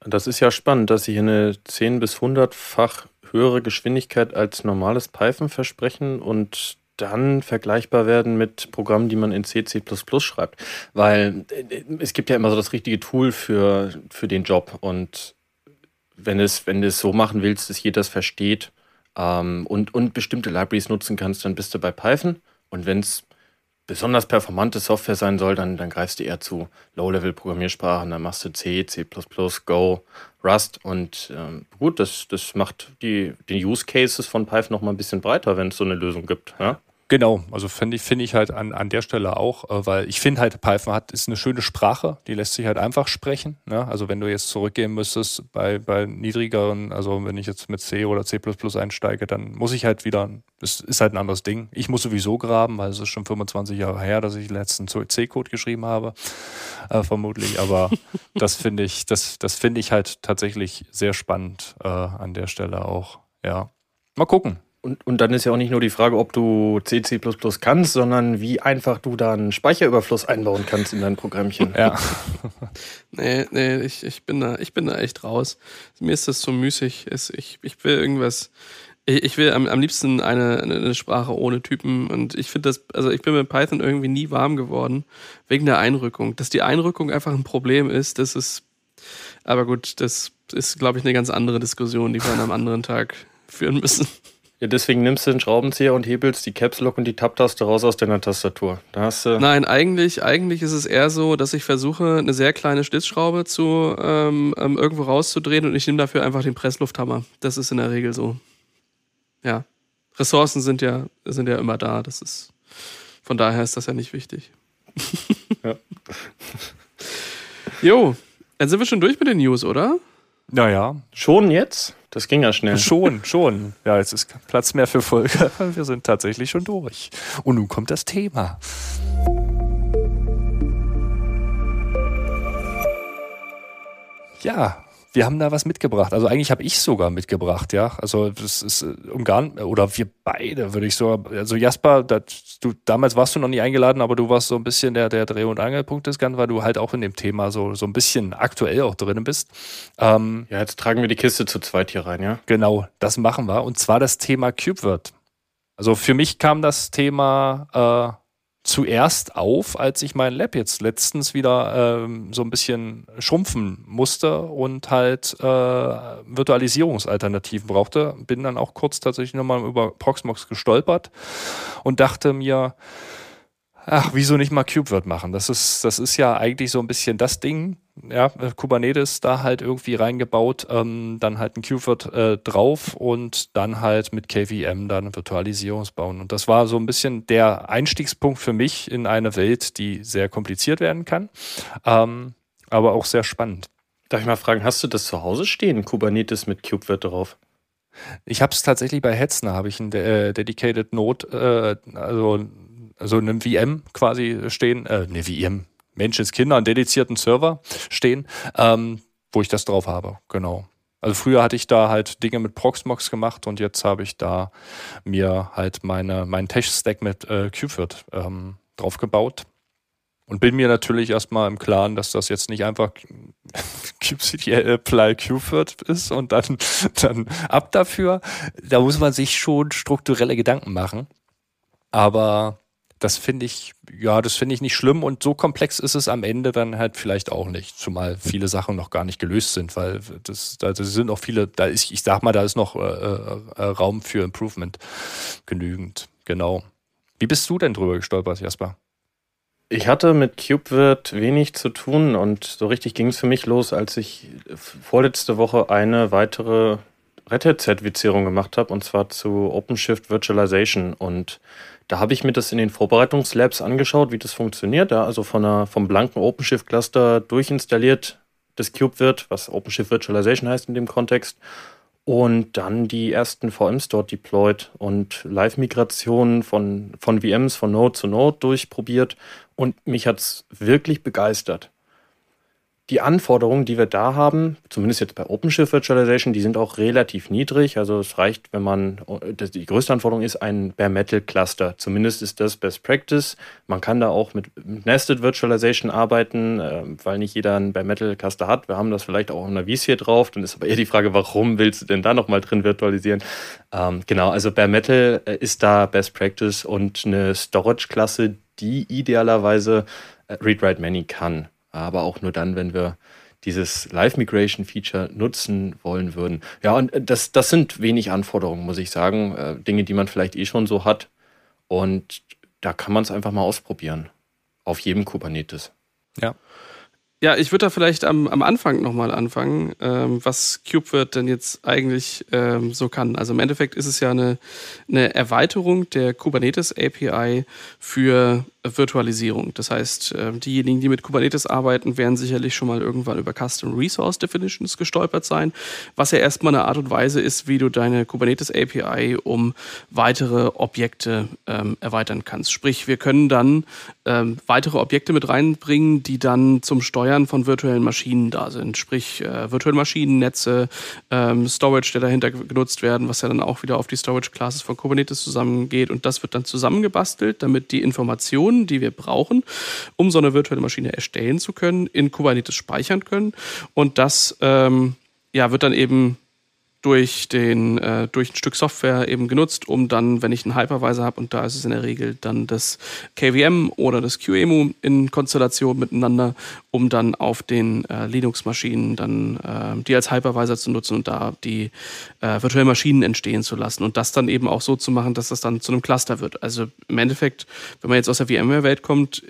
Das ist ja spannend, dass sie hier eine 10 bis 100-fach höhere Geschwindigkeit als normales Python versprechen und dann vergleichbar werden mit Programmen, die man in C, C++ schreibt. Weil äh, es gibt ja immer so das richtige Tool für, für den Job. Und wenn, es, wenn du es so machen willst, dass jeder es versteht ähm, und, und bestimmte Libraries nutzen kannst, dann bist du bei Python. Und wenn es besonders performante Software sein soll, dann, dann greifst du eher zu Low-Level-Programmiersprachen. Dann machst du C, C++, Go, Rust. Und ähm, gut, das, das macht die, die Use Cases von Python noch mal ein bisschen breiter, wenn es so eine Lösung gibt. Ja? Genau, also finde ich, finde ich halt an, an der Stelle auch, äh, weil ich finde halt, Python hat, ist eine schöne Sprache, die lässt sich halt einfach sprechen. Ne? Also wenn du jetzt zurückgehen müsstest bei, bei niedrigeren, also wenn ich jetzt mit C oder C einsteige, dann muss ich halt wieder, es ist halt ein anderes Ding. Ich muss sowieso graben, weil es ist schon 25 Jahre her, dass ich den letzten C-Code geschrieben habe, äh, vermutlich. Aber *laughs* das finde ich, das, das finde ich halt tatsächlich sehr spannend äh, an der Stelle auch. Ja. Mal gucken. Und, und dann ist ja auch nicht nur die Frage, ob du C, C kannst, sondern wie einfach du da einen Speicherüberfluss einbauen kannst in dein Programmchen. Ja. *laughs* nee, nee, ich, ich, bin da, ich bin da echt raus. Mir ist das zu müßig. Ich, ich will irgendwas, Ich, ich will am, am liebsten eine, eine Sprache ohne Typen und ich finde das, also ich bin mit Python irgendwie nie warm geworden, wegen der Einrückung. Dass die Einrückung einfach ein Problem ist, das ist, aber gut, das ist, glaube ich, eine ganz andere Diskussion, die wir an einem anderen Tag führen müssen. Ja, deswegen nimmst du den Schraubenzieher und hebelst die Caps Lock und die Tab-Taste raus aus deiner Tastatur. Da hast du Nein, eigentlich, eigentlich ist es eher so, dass ich versuche, eine sehr kleine Schlitzschraube zu ähm, ähm, irgendwo rauszudrehen und ich nehme dafür einfach den Presslufthammer. Das ist in der Regel so. Ja. Ressourcen sind ja, sind ja immer da. Das ist, von daher ist das ja nicht wichtig. *laughs* ja. Jo, dann sind wir schon durch mit den News, oder? Naja. Schon jetzt? Das ging ja schnell. Schon, schon. Ja, jetzt ist Platz mehr für Folge. *laughs* Wir sind tatsächlich schon durch. Und nun kommt das Thema. Ja, wir haben da was mitgebracht. Also eigentlich habe ich sogar mitgebracht, ja. Also das ist äh, um gar oder wir beide würde ich so. Also Jasper, das, du damals warst du noch nie eingeladen, aber du warst so ein bisschen der der Dreh- und Angelpunkt des Ganzen, weil du halt auch in dem Thema so so ein bisschen aktuell auch drin bist. Ähm, ja, jetzt tragen wir die Kiste zu zweit hier rein, ja. Genau, das machen wir. Und zwar das Thema CubeWord. Also für mich kam das Thema äh, zuerst auf, als ich mein Lab jetzt letztens wieder ähm, so ein bisschen schrumpfen musste und halt äh, Virtualisierungsalternativen brauchte. Bin dann auch kurz tatsächlich nochmal über Proxmox gestolpert und dachte mir, ach, wieso nicht mal KubeWord machen? Das ist, das ist ja eigentlich so ein bisschen das Ding, ja, Kubernetes da halt irgendwie reingebaut, ähm, dann halt ein KubeWord äh, drauf und dann halt mit KVM dann Virtualisierungs bauen. Und das war so ein bisschen der Einstiegspunkt für mich in eine Welt, die sehr kompliziert werden kann, ähm, aber auch sehr spannend. Darf ich mal fragen, hast du das zu Hause stehen, Kubernetes mit KubeWord drauf? Ich habe es tatsächlich bei Hetzner, habe ich ein äh, Dedicated Node, äh, also also einem VM quasi stehen, äh, ne VM, Menschenskinder, einen dedizierten Server stehen, ähm, wo ich das drauf habe, genau. Also früher hatte ich da halt Dinge mit Proxmox gemacht und jetzt habe ich da mir halt meine, meinen Tech-Stack mit äh, Qford ähm, drauf gebaut. Und bin mir natürlich erstmal im Klaren, dass das jetzt nicht einfach *laughs* kubectl apply qford ist und dann, *laughs* dann ab dafür. Da muss man sich schon strukturelle Gedanken machen. Aber das finde ich, ja, das finde ich nicht schlimm und so komplex ist es am Ende dann halt vielleicht auch nicht, zumal viele Sachen noch gar nicht gelöst sind, weil das, da sind noch viele, da ist, ich sag mal, da ist noch äh, äh, Raum für Improvement genügend, genau. Wie bist du denn drüber gestolpert, Jasper? Ich hatte mit CubeWirt wenig zu tun und so richtig ging es für mich los, als ich vorletzte Woche eine weitere Red Hat-Zertifizierung gemacht habe und zwar zu OpenShift Virtualization und da habe ich mir das in den Vorbereitungslabs angeschaut, wie das funktioniert. Ja, also von einer, vom blanken OpenShift-Cluster durchinstalliert das Cube wird, was OpenShift Virtualization heißt in dem Kontext. Und dann die ersten VMs dort deployed und Live-Migrationen von, von VMs von Node zu Node durchprobiert. Und mich hat es wirklich begeistert die Anforderungen, die wir da haben, zumindest jetzt bei OpenShift Virtualization, die sind auch relativ niedrig. Also es reicht, wenn man, die größte Anforderung ist ein Bare Metal Cluster. Zumindest ist das Best Practice. Man kann da auch mit Nested Virtualization arbeiten, äh, weil nicht jeder ein Bare Metal Cluster hat. Wir haben das vielleicht auch in der vSphere drauf. Dann ist aber eher die Frage, warum willst du denn da nochmal drin virtualisieren? Ähm, genau, also Bare Metal äh, ist da Best Practice und eine Storage-Klasse, die idealerweise äh, Read-Write-Many kann aber auch nur dann, wenn wir dieses Live-Migration-Feature nutzen wollen würden. Ja, und äh, das, das sind wenig Anforderungen, muss ich sagen. Äh, Dinge, die man vielleicht eh schon so hat. Und da kann man es einfach mal ausprobieren. Auf jedem Kubernetes. Ja. Ja, ich würde da vielleicht am, am Anfang nochmal anfangen, ähm, was KubeWirt denn jetzt eigentlich ähm, so kann. Also im Endeffekt ist es ja eine, eine Erweiterung der Kubernetes API für Virtualisierung. Das heißt, ähm, diejenigen, die mit Kubernetes arbeiten, werden sicherlich schon mal irgendwann über Custom Resource Definitions gestolpert sein, was ja erstmal eine Art und Weise ist, wie du deine Kubernetes API um weitere Objekte ähm, erweitern kannst. Sprich, wir können dann ähm, weitere Objekte mit reinbringen, die dann zum Steuern von virtuellen Maschinen da sind. Sprich, äh, virtuelle Maschinennetze, ähm, Storage, der dahinter genutzt werden, was ja dann auch wieder auf die Storage Classes von Kubernetes zusammengeht. Und das wird dann zusammengebastelt, damit die Informationen Informationen, die wir brauchen, um so eine virtuelle Maschine erstellen zu können, in Kubernetes speichern können. Und das ähm, ja, wird dann eben durch, den, äh, durch ein Stück Software eben genutzt, um dann, wenn ich einen Hypervisor habe, und da ist es in der Regel dann das KVM oder das QEMU in Konstellation miteinander, um dann auf den äh, Linux-Maschinen dann äh, die als Hypervisor zu nutzen und da die äh, virtuellen Maschinen entstehen zu lassen und das dann eben auch so zu machen, dass das dann zu einem Cluster wird. Also im Endeffekt, wenn man jetzt aus der VMware-Welt kommt,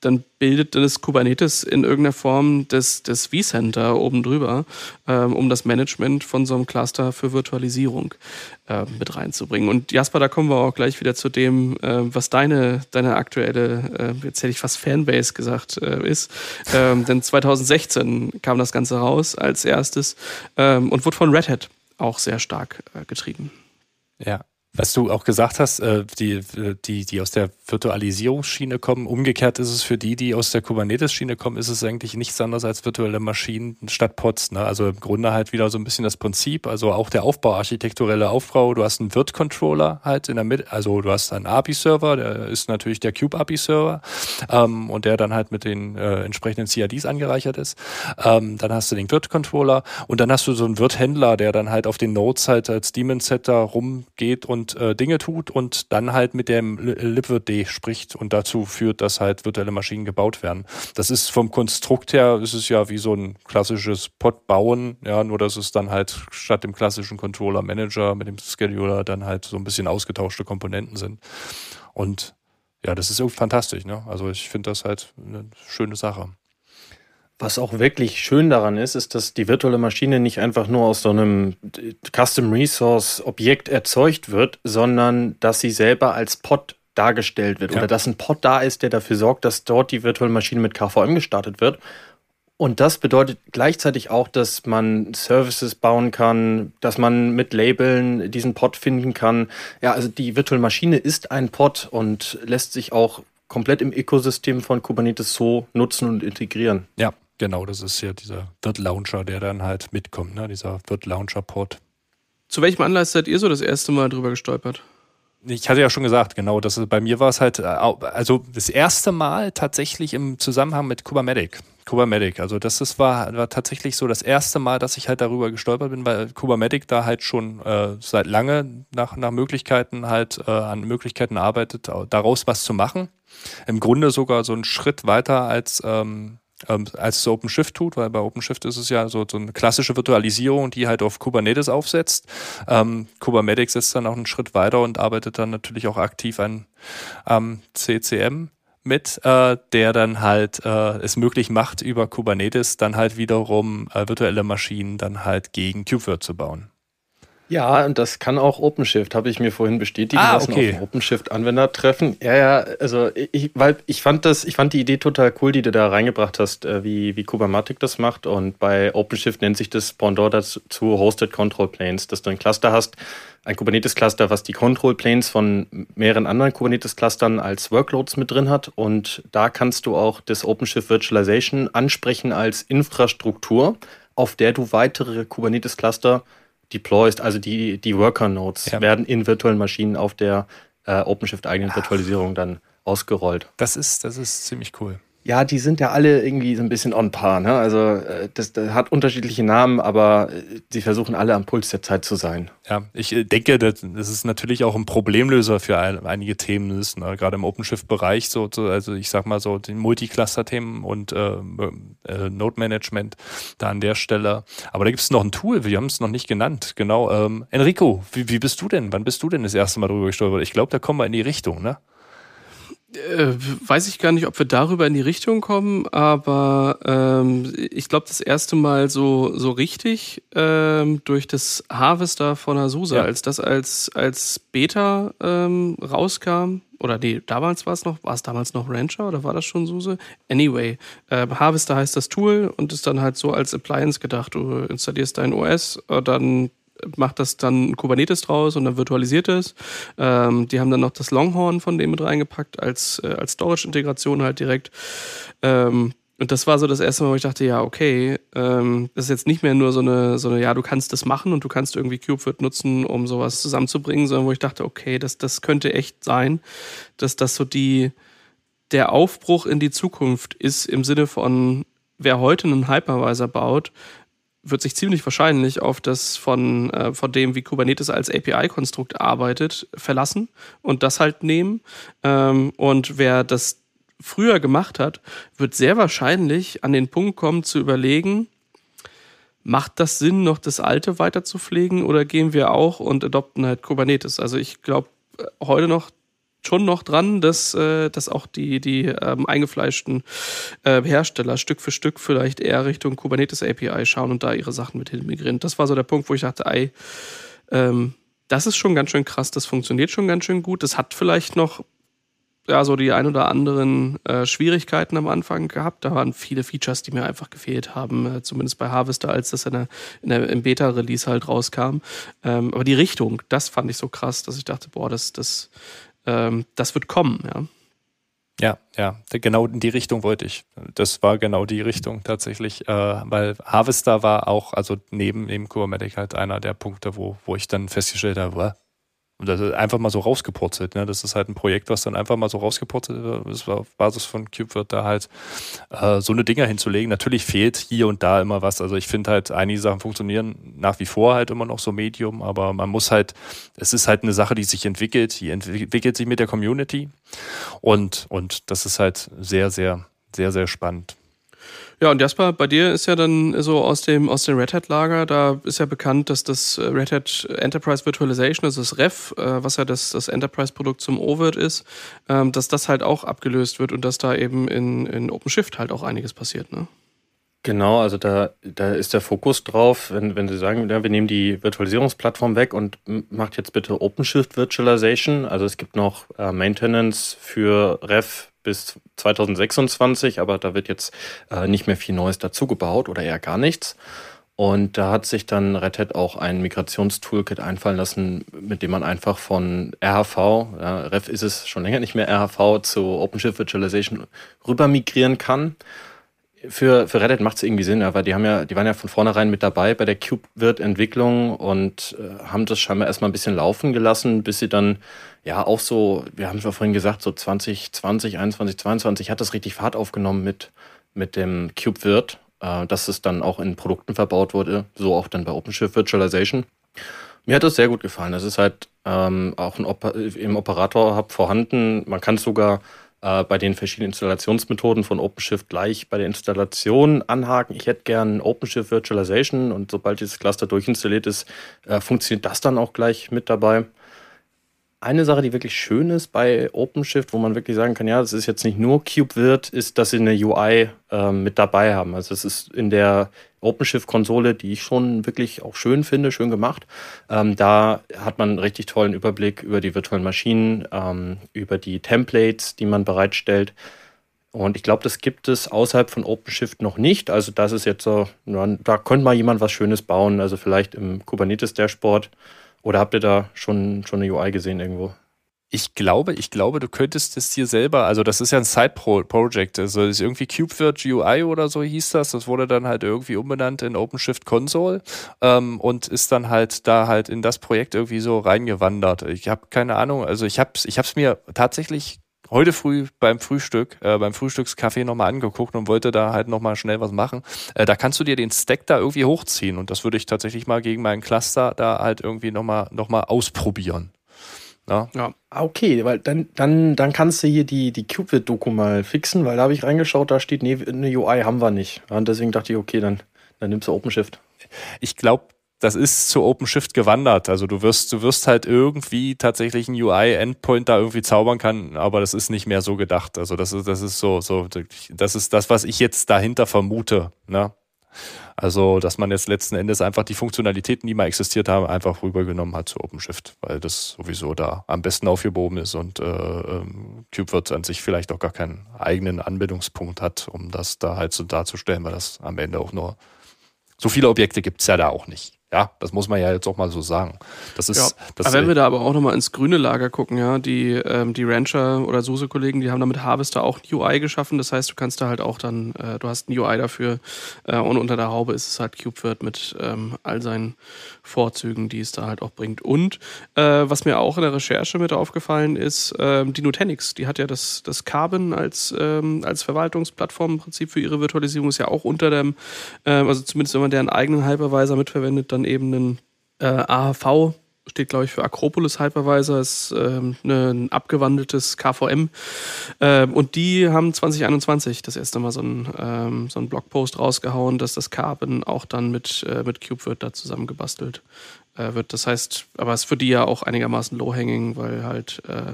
dann bildet das Kubernetes in irgendeiner Form das, das vCenter oben drüber, ähm, um das Management von so einem Cluster für Virtualisierung äh, mit reinzubringen. Und Jasper, da kommen wir auch gleich wieder zu dem, äh, was deine, deine aktuelle, äh, jetzt hätte ich fast Fanbase gesagt, äh, ist. Ähm, denn 2016 kam das Ganze raus als erstes ähm, und wurde von Red Hat auch sehr stark äh, getrieben. Ja, was du auch gesagt hast, äh, die, die, die aus der Virtualisierungsschiene kommen, umgekehrt ist es für die, die aus der Kubernetes-Schiene kommen, ist es eigentlich nichts anderes als virtuelle Maschinen statt Pods. Ne? Also im Grunde halt wieder so ein bisschen das Prinzip, also auch der Aufbau, architekturelle Aufbau. Du hast einen Virt-Controller halt in der Mitte, also du hast einen API-Server, der ist natürlich der Cube-API-Server ähm, und der dann halt mit den äh, entsprechenden CIDs angereichert ist. Ähm, dann hast du den Virt-Controller und dann hast du so einen Virt-Händler, der dann halt auf den Nodes halt als Daemon-Setter rumgeht und äh, Dinge tut und dann halt mit dem libvirt spricht und dazu führt, dass halt virtuelle Maschinen gebaut werden. Das ist vom Konstrukt her, ist es ja wie so ein klassisches Pod bauen, ja, nur dass es dann halt statt dem klassischen Controller Manager mit dem Scheduler dann halt so ein bisschen ausgetauschte Komponenten sind. Und ja, das ist irgendwie fantastisch, ne? Also ich finde das halt eine schöne Sache. Was auch wirklich schön daran ist, ist, dass die virtuelle Maschine nicht einfach nur aus so einem Custom Resource Objekt erzeugt wird, sondern dass sie selber als Pod dargestellt wird ja. oder dass ein Pod da ist, der dafür sorgt, dass dort die virtuelle Maschine mit KVM gestartet wird. Und das bedeutet gleichzeitig auch, dass man Services bauen kann, dass man mit Labeln diesen Pod finden kann. Ja, also die virtuelle Maschine ist ein Pod und lässt sich auch komplett im Ökosystem von Kubernetes so nutzen und integrieren. Ja, Genau, das ist ja dieser Wirt-Launcher, der dann halt mitkommt, ne? dieser Wirt-Launcher-Port. Zu welchem Anlass seid ihr so das erste Mal drüber gestolpert? Ich hatte ja schon gesagt, genau, das bei mir war es halt, äh, also das erste Mal tatsächlich im Zusammenhang mit Kubernetes. Kubernetes, also das ist, war, war tatsächlich so das erste Mal, dass ich halt darüber gestolpert bin, weil Kubernetes da halt schon äh, seit lange nach, nach Möglichkeiten halt äh, an Möglichkeiten arbeitet, daraus was zu machen. Im Grunde sogar so einen Schritt weiter als ähm, ähm, als es OpenShift tut, weil bei OpenShift ist es ja so, so eine klassische Virtualisierung, die halt auf Kubernetes aufsetzt. Ähm, Kubernetes setzt dann auch einen Schritt weiter und arbeitet dann natürlich auch aktiv an ähm, CCM mit, äh, der dann halt äh, es möglich macht, über Kubernetes dann halt wiederum äh, virtuelle Maschinen dann halt gegen KubeVirt zu bauen. Ja, und das kann auch OpenShift, habe ich mir vorhin bestätigen ah, lassen okay. auf OpenShift-Anwendertreffen. Ja, ja, also ich, weil ich fand das, ich fand die Idee total cool, die du da reingebracht hast, äh, wie, wie Kubernetes das macht. Und bei OpenShift nennt sich das Pendant dazu Hosted Control Planes, dass du ein Cluster hast, ein Kubernetes-Cluster, was die Control Planes von mehreren anderen Kubernetes-Clustern als Workloads mit drin hat. Und da kannst du auch das OpenShift Virtualization ansprechen als Infrastruktur, auf der du weitere Kubernetes-Cluster deployst, also die, die Worker-Nodes ja. werden in virtuellen Maschinen auf der äh, OpenShift-eigenen Virtualisierung dann ausgerollt. Das ist, das ist ziemlich cool. Ja, die sind ja alle irgendwie so ein bisschen on par. Ne? Also äh, das, das hat unterschiedliche Namen, aber äh, sie versuchen alle am Puls der Zeit zu sein. Ja, ich äh, denke, das, ist natürlich auch ein Problemlöser für ein, einige Themen, ist, ne? gerade im OpenShift-Bereich, so, so, also ich sag mal so, die Multicluster-Themen und äh, äh, Node-Management da an der Stelle. Aber da gibt es noch ein Tool, wir haben es noch nicht genannt. Genau. Ähm, Enrico, wie, wie bist du denn? Wann bist du denn das erste Mal drüber gestolpert? Ich glaube, da kommen wir in die Richtung, ne? Äh, weiß ich gar nicht, ob wir darüber in die Richtung kommen, aber ähm, ich glaube, das erste Mal so, so richtig ähm, durch das Harvester von Azusa, ja. als das als, als Beta ähm, rauskam, oder nee, damals war es noch, war es damals noch Rancher oder war das schon SUSE? Anyway, äh, Harvester heißt das Tool und ist dann halt so als Appliance gedacht. Du installierst dein OS, dann macht das dann Kubernetes draus und dann virtualisiert es. Ähm, die haben dann noch das Longhorn von dem mit reingepackt als, äh, als Storage-Integration halt direkt. Ähm, und das war so das erste Mal, wo ich dachte, ja, okay, ähm, das ist jetzt nicht mehr nur so eine, so eine, ja, du kannst das machen und du kannst irgendwie KubeVirt nutzen, um sowas zusammenzubringen, sondern wo ich dachte, okay, das, das könnte echt sein, dass das so die, der Aufbruch in die Zukunft ist im Sinne von, wer heute einen Hypervisor baut, wird sich ziemlich wahrscheinlich auf das von, äh, von dem, wie Kubernetes als API-Konstrukt arbeitet, verlassen und das halt nehmen. Ähm, und wer das früher gemacht hat, wird sehr wahrscheinlich an den Punkt kommen zu überlegen, macht das Sinn, noch das Alte weiter zu pflegen oder gehen wir auch und adopten halt Kubernetes? Also ich glaube äh, heute noch schon noch dran, dass, äh, dass auch die, die ähm, eingefleischten äh, Hersteller Stück für Stück vielleicht eher Richtung Kubernetes API schauen und da ihre Sachen mit migrieren. Das war so der Punkt, wo ich dachte, ey, ähm, das ist schon ganz schön krass, das funktioniert schon ganz schön gut. Das hat vielleicht noch ja, so die ein oder anderen äh, Schwierigkeiten am Anfang gehabt. Da waren viele Features, die mir einfach gefehlt haben, äh, zumindest bei Harvester, als das in der, in der, im Beta-Release halt rauskam. Ähm, aber die Richtung, das fand ich so krass, dass ich dachte, boah, das, das, ähm, das wird kommen, ja. Ja, ja, genau in die Richtung wollte ich. Das war genau die Richtung tatsächlich, äh, weil Harvester war auch, also neben, neben Kubernetes halt einer der Punkte, wo, wo ich dann festgestellt habe, und das ist einfach mal so rausgepurzelt. Ne? Das ist halt ein Projekt, was dann einfach mal so rausgepurzelt war auf Basis von KubeWirt da halt äh, so eine Dinger hinzulegen. Natürlich fehlt hier und da immer was. Also ich finde halt, einige Sachen funktionieren nach wie vor halt immer noch so Medium, aber man muss halt, es ist halt eine Sache, die sich entwickelt, die entwickelt sich mit der Community. Und, und das ist halt sehr, sehr, sehr, sehr spannend. Ja, und Jasper, bei dir ist ja dann so aus dem, aus dem Red Hat-Lager, da ist ja bekannt, dass das Red Hat Enterprise Virtualization, also das REF, äh, was ja das, das Enterprise-Produkt zum OVIRT ist, ähm, dass das halt auch abgelöst wird und dass da eben in, in OpenShift halt auch einiges passiert, ne? Genau, also da, da ist der Fokus drauf, wenn, wenn Sie sagen, ja, wir nehmen die Virtualisierungsplattform weg und macht jetzt bitte OpenShift Virtualization. Also es gibt noch äh, Maintenance für REF bis 2026, aber da wird jetzt äh, nicht mehr viel Neues dazugebaut oder eher gar nichts. Und da hat sich dann Red Hat auch ein Migrationstoolkit einfallen lassen, mit dem man einfach von RHV, ja, Ref ist es schon länger nicht mehr RHV, zu OpenShift Virtualization rüber migrieren kann für, für Reddit macht es irgendwie Sinn, ja, weil die haben ja, die waren ja von vornherein mit dabei bei der Cube-Wirt-Entwicklung und äh, haben das scheinbar erstmal ein bisschen laufen gelassen, bis sie dann ja auch so, wir haben es ja vorhin gesagt, so 2020, 21, 22 hat das richtig Fahrt aufgenommen mit, mit dem Cube-Wirt, äh, dass es dann auch in Produkten verbaut wurde, so auch dann bei OpenShift Virtualization. Mir hat das sehr gut gefallen. Es ist halt ähm, auch ein Oper im Operator-Hub vorhanden. Man kann es sogar äh, bei den verschiedenen Installationsmethoden von OpenShift gleich bei der Installation anhaken. Ich hätte gern OpenShift Virtualization und sobald dieses Cluster durchinstalliert ist, äh, funktioniert das dann auch gleich mit dabei eine Sache, die wirklich schön ist bei OpenShift, wo man wirklich sagen kann, ja, das ist jetzt nicht nur KubeVirt, ist, dass sie eine UI ähm, mit dabei haben. Also es ist in der OpenShift-Konsole, die ich schon wirklich auch schön finde, schön gemacht. Ähm, da hat man einen richtig tollen Überblick über die virtuellen Maschinen, ähm, über die Templates, die man bereitstellt. Und ich glaube, das gibt es außerhalb von OpenShift noch nicht. Also das ist jetzt so, da könnte mal jemand was Schönes bauen. Also vielleicht im Kubernetes-Dashboard oder habt ihr da schon, schon eine UI gesehen irgendwo? Ich glaube, ich glaube, du könntest es hier selber, also das ist ja ein Side-Project, also das ist irgendwie KubeVirt UI oder so hieß das, das wurde dann halt irgendwie umbenannt in OpenShift Console ähm, und ist dann halt da halt in das Projekt irgendwie so reingewandert. Ich habe keine Ahnung, also ich habe es ich mir tatsächlich heute früh beim Frühstück, äh, beim Frühstückscafé nochmal angeguckt und wollte da halt nochmal schnell was machen. Äh, da kannst du dir den Stack da irgendwie hochziehen und das würde ich tatsächlich mal gegen meinen Cluster da halt irgendwie nochmal noch mal ausprobieren. Ja. ja. Ah, okay, weil dann, dann, dann kannst du hier die, die Cupid-Doku mal fixen, weil da habe ich reingeschaut, da steht, nee, eine UI haben wir nicht. Und deswegen dachte ich, okay, dann, dann nimmst du OpenShift. Ich glaube, das ist zu OpenShift gewandert. Also du wirst, du wirst halt irgendwie tatsächlich einen UI-Endpoint da irgendwie zaubern kann, aber das ist nicht mehr so gedacht. Also das ist, das ist so, so, das ist das, was ich jetzt dahinter vermute. Ne? Also, dass man jetzt letzten Endes einfach die Funktionalitäten, die mal existiert haben, einfach rübergenommen hat zu OpenShift, weil das sowieso da am besten aufgehoben ist und äh, ähm, KubeWirt an sich vielleicht auch gar keinen eigenen Anbindungspunkt hat, um das da halt so darzustellen, weil das am Ende auch nur so viele Objekte gibt es ja da auch nicht. Ja, das muss man ja jetzt auch mal so sagen. Das ist, ja. das aber wenn wir da aber auch nochmal ins grüne Lager gucken, ja, die, ähm, die Rancher oder SUSE-Kollegen, die haben damit Harvester auch ein UI geschaffen. Das heißt, du kannst da halt auch dann, äh, du hast ein UI dafür äh, und unter der Haube ist es halt CubeWord mit ähm, all seinen Vorzügen, die es da halt auch bringt. Und äh, was mir auch in der Recherche mit aufgefallen ist, ähm, die Nutanix, die hat ja das, das Carbon als, ähm, als Verwaltungsplattform im Prinzip für ihre Virtualisierung, ist ja auch unter dem, ähm, also zumindest wenn man deren eigenen Hypervisor mitverwendet, dann eben einen äh, AHV steht, glaube ich, für Acropolis Hypervisor, ist ähm, ne, ein abgewandeltes KVM. Ähm, und die haben 2021 das erste Mal so einen, ähm, so Blogpost rausgehauen, dass das Carbon auch dann mit, äh, mit CubeWord da zusammengebastelt äh, wird. Das heißt, aber es ist für die ja auch einigermaßen low-hanging, weil halt äh,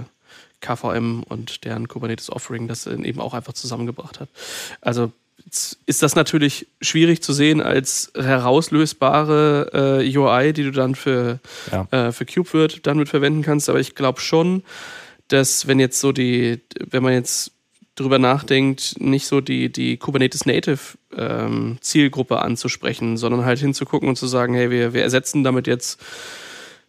KVM und deren Kubernetes Offering das eben auch einfach zusammengebracht hat. Also ist das natürlich schwierig zu sehen als herauslösbare äh, UI, die du dann für, ja. äh, für KubeWord dann mit verwenden kannst. Aber ich glaube schon, dass wenn jetzt so die, wenn man jetzt drüber nachdenkt, nicht so die, die Kubernetes Native ähm, Zielgruppe anzusprechen, sondern halt hinzugucken und zu sagen, hey, wir, wir ersetzen damit jetzt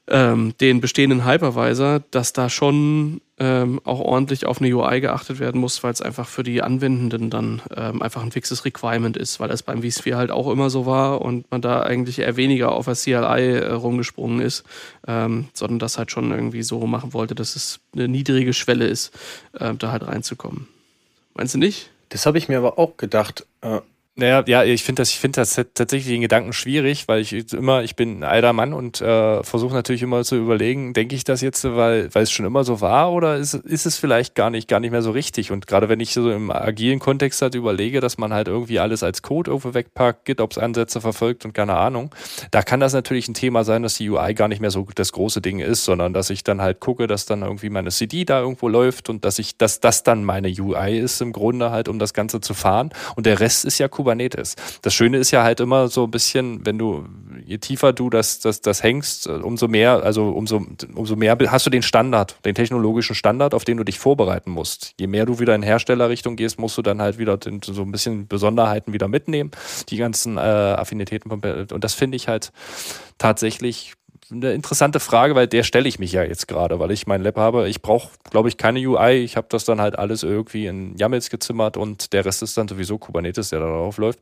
ähm, den bestehenden Hypervisor, dass da schon ähm, auch ordentlich auf eine UI geachtet werden muss, weil es einfach für die Anwendenden dann ähm, einfach ein fixes Requirement ist, weil das beim vSphere halt auch immer so war und man da eigentlich eher weniger auf der CLI äh, rumgesprungen ist, ähm, sondern das halt schon irgendwie so machen wollte, dass es eine niedrige Schwelle ist, äh, da halt reinzukommen. Meinst du nicht? Das habe ich mir aber auch gedacht. Äh, naja, ja, ich finde das, ich finde das tatsächlich den Gedanken schwierig, weil ich immer, ich bin ein alter Mann und äh, versuche natürlich immer zu überlegen, denke ich das jetzt, weil, weil es schon immer so war oder ist, ist es vielleicht gar nicht, gar nicht mehr so richtig? Und gerade wenn ich so im agilen Kontext halt überlege, dass man halt irgendwie alles als Code irgendwo wegpackt, GitOps-Ansätze verfolgt und keine Ahnung, da kann das natürlich ein Thema sein, dass die UI gar nicht mehr so das große Ding ist, sondern dass ich dann halt gucke, dass dann irgendwie meine CD da irgendwo läuft und dass ich, dass das dann meine UI ist im Grunde halt, um das Ganze zu fahren. Und der Rest ist ja cool Kubernetes. Das Schöne ist ja halt immer so ein bisschen, wenn du, je tiefer du das, das, das hängst, umso mehr, also umso, umso mehr hast du den Standard, den technologischen Standard, auf den du dich vorbereiten musst. Je mehr du wieder in Herstellerrichtung gehst, musst du dann halt wieder so ein bisschen Besonderheiten wieder mitnehmen, die ganzen äh, Affinitäten. Und das finde ich halt tatsächlich eine interessante Frage, weil der stelle ich mich ja jetzt gerade, weil ich mein Lab habe. Ich brauche, glaube ich, keine UI. Ich habe das dann halt alles irgendwie in YAMLs gezimmert und der Rest ist dann sowieso Kubernetes, der da drauf läuft.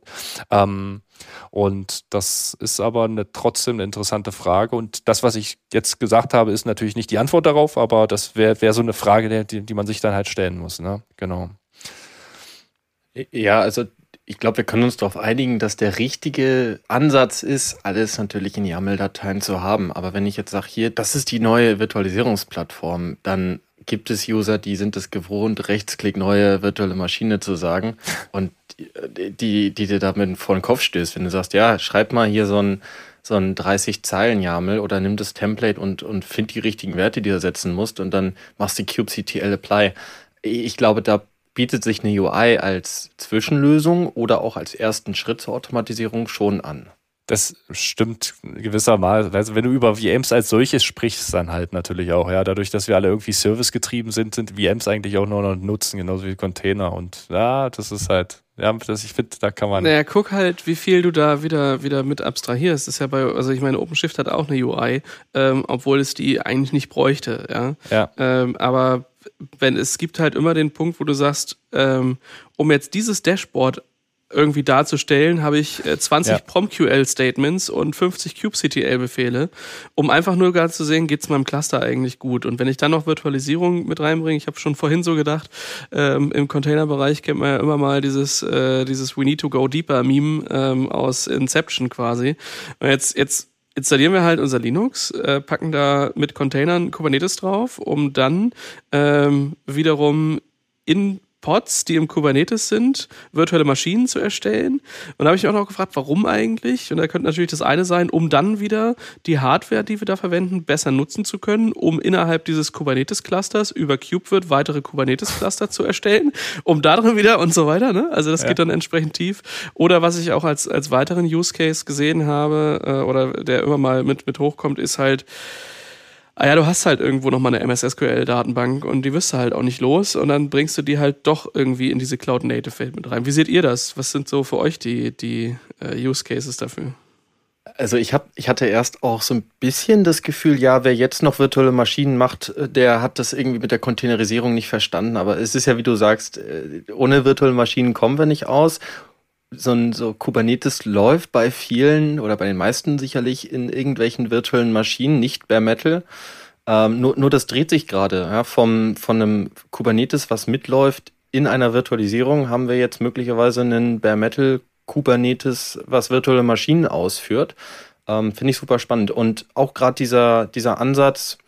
Ähm, und das ist aber eine, trotzdem eine interessante Frage. Und das, was ich jetzt gesagt habe, ist natürlich nicht die Antwort darauf, aber das wäre wär so eine Frage, die, die man sich dann halt stellen muss. Ne? Genau. Ja, also ich glaube, wir können uns darauf einigen, dass der richtige Ansatz ist, alles natürlich in YAML-Dateien zu haben. Aber wenn ich jetzt sage, hier, das ist die neue Virtualisierungsplattform, dann gibt es User, die sind es gewohnt, Rechtsklick neue virtuelle Maschine zu sagen und die, die dir damit vor den Kopf stößt, wenn du sagst, ja, schreib mal hier so ein, so ein 30 Zeilen YAML oder nimm das Template und, und find die richtigen Werte, die du setzen musst und dann machst du kubectl apply. Ich glaube, da bietet sich eine UI als Zwischenlösung oder auch als ersten Schritt zur Automatisierung schon an. Das stimmt gewissermaßen. Also wenn du über VMs als solches sprichst, dann halt natürlich auch. Ja, dadurch, dass wir alle irgendwie servicegetrieben sind, sind VMs eigentlich auch nur noch Nutzen, genauso wie Container. Und ja, das ist halt, ja, das, ich finde, da kann man. Naja, guck halt, wie viel du da wieder, wieder mit abstrahierst. Das ist ja bei, also ich meine, OpenShift hat auch eine UI, ähm, obwohl es die eigentlich nicht bräuchte, ja. ja. Ähm, aber wenn es gibt halt immer den Punkt, wo du sagst, ähm, um jetzt dieses Dashboard irgendwie darzustellen, habe ich 20 äh, ja. PromQL-Statements und 50 kubectl-Befehle, um einfach nur gerade zu sehen, geht es meinem Cluster eigentlich gut. Und wenn ich dann noch Virtualisierung mit reinbringe, ich habe schon vorhin so gedacht, ähm, im Containerbereich kennt man ja immer mal dieses, äh, dieses We need to go deeper Meme ähm, aus Inception quasi. Und jetzt, jetzt installieren wir halt unser Linux, äh, packen da mit Containern Kubernetes drauf, um dann ähm, wiederum in Pods, die im Kubernetes sind, virtuelle Maschinen zu erstellen. Und da habe ich auch noch gefragt, warum eigentlich? Und da könnte natürlich das eine sein, um dann wieder die Hardware, die wir da verwenden, besser nutzen zu können, um innerhalb dieses Kubernetes-Clusters über KubeVirt weitere Kubernetes-Cluster zu erstellen, um darin wieder und so weiter. Ne? Also das ja. geht dann entsprechend tief. Oder was ich auch als, als weiteren Use Case gesehen habe, äh, oder der immer mal mit, mit hochkommt, ist halt, ah ja, du hast halt irgendwo nochmal eine MS-SQL-Datenbank und die wirst du halt auch nicht los und dann bringst du die halt doch irgendwie in diese Cloud-Native-Welt mit rein. Wie seht ihr das? Was sind so für euch die, die uh, Use Cases dafür? Also ich, hab, ich hatte erst auch so ein bisschen das Gefühl, ja, wer jetzt noch virtuelle Maschinen macht, der hat das irgendwie mit der Containerisierung nicht verstanden. Aber es ist ja, wie du sagst, äh, ohne virtuelle Maschinen kommen wir nicht aus. So ein so Kubernetes läuft bei vielen oder bei den meisten sicherlich in irgendwelchen virtuellen Maschinen, nicht bare metal. Ähm, nur, nur das dreht sich gerade. Ja, vom, von einem Kubernetes, was mitläuft, in einer Virtualisierung haben wir jetzt möglicherweise einen bare metal Kubernetes, was virtuelle Maschinen ausführt. Ähm, Finde ich super spannend. Und auch gerade dieser, dieser Ansatz,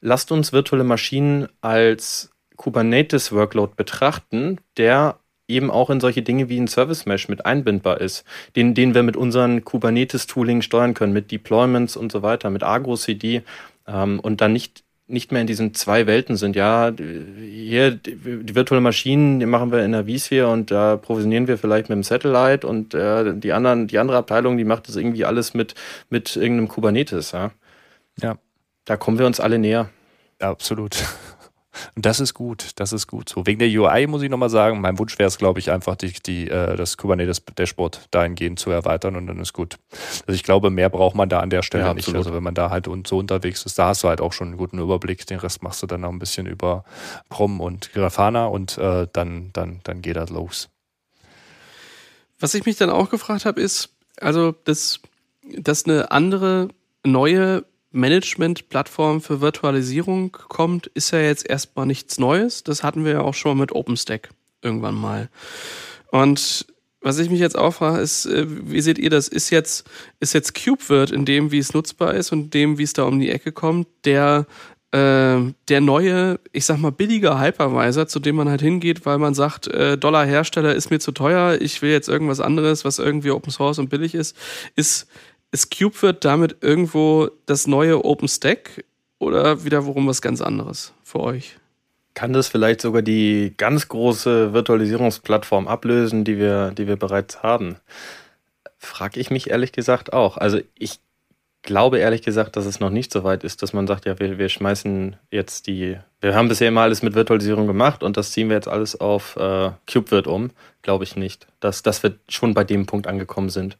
lasst uns virtuelle Maschinen als Kubernetes-Workload betrachten, der eben auch in solche Dinge wie ein Service Mesh mit einbindbar ist, den, den wir mit unseren Kubernetes-Tooling steuern können, mit Deployments und so weiter, mit Argo CD ähm, und dann nicht nicht mehr in diesen zwei Welten sind. Ja, hier die virtuelle Maschinen, die machen wir in der vSphere und da provisionieren wir vielleicht mit dem Satellite und äh, die anderen, die andere Abteilung, die macht das irgendwie alles mit mit irgendeinem Kubernetes. Ja, ja. Da kommen wir uns alle näher. absolut. Und das ist gut, das ist gut. So wegen der UI muss ich nochmal sagen, mein Wunsch wäre es, glaube ich, einfach die, die, äh, das Kubernetes Dashboard dahingehend zu erweitern und dann ist gut. Also ich glaube, mehr braucht man da an der Stelle ja, nicht. Also wenn man da halt so unterwegs ist, da hast du halt auch schon einen guten Überblick. Den Rest machst du dann noch ein bisschen über Prom und Grafana und äh, dann, dann, dann geht das los. Was ich mich dann auch gefragt habe, ist, also, dass, dass eine andere neue Management-Plattform für Virtualisierung kommt, ist ja jetzt erstmal nichts Neues. Das hatten wir ja auch schon mit OpenStack irgendwann mal. Und was ich mich jetzt auch frage, ist, äh, wie seht ihr das? Ist jetzt, ist jetzt KubeVirt in dem, wie es nutzbar ist und dem, wie es da um die Ecke kommt, der, äh, der neue, ich sag mal, billige Hypervisor, zu dem man halt hingeht, weil man sagt, äh, Dollar-Hersteller ist mir zu teuer, ich will jetzt irgendwas anderes, was irgendwie Open Source und billig ist, ist ist KubeVirt damit irgendwo das neue OpenStack oder wiederum was ganz anderes für euch? Kann das vielleicht sogar die ganz große Virtualisierungsplattform ablösen, die wir, die wir bereits haben? Frage ich mich ehrlich gesagt auch. Also ich glaube ehrlich gesagt, dass es noch nicht so weit ist, dass man sagt, ja, wir, wir schmeißen jetzt die, wir haben bisher immer alles mit Virtualisierung gemacht und das ziehen wir jetzt alles auf äh, KubeVirt um. Glaube ich nicht, dass, dass wir schon bei dem Punkt angekommen sind.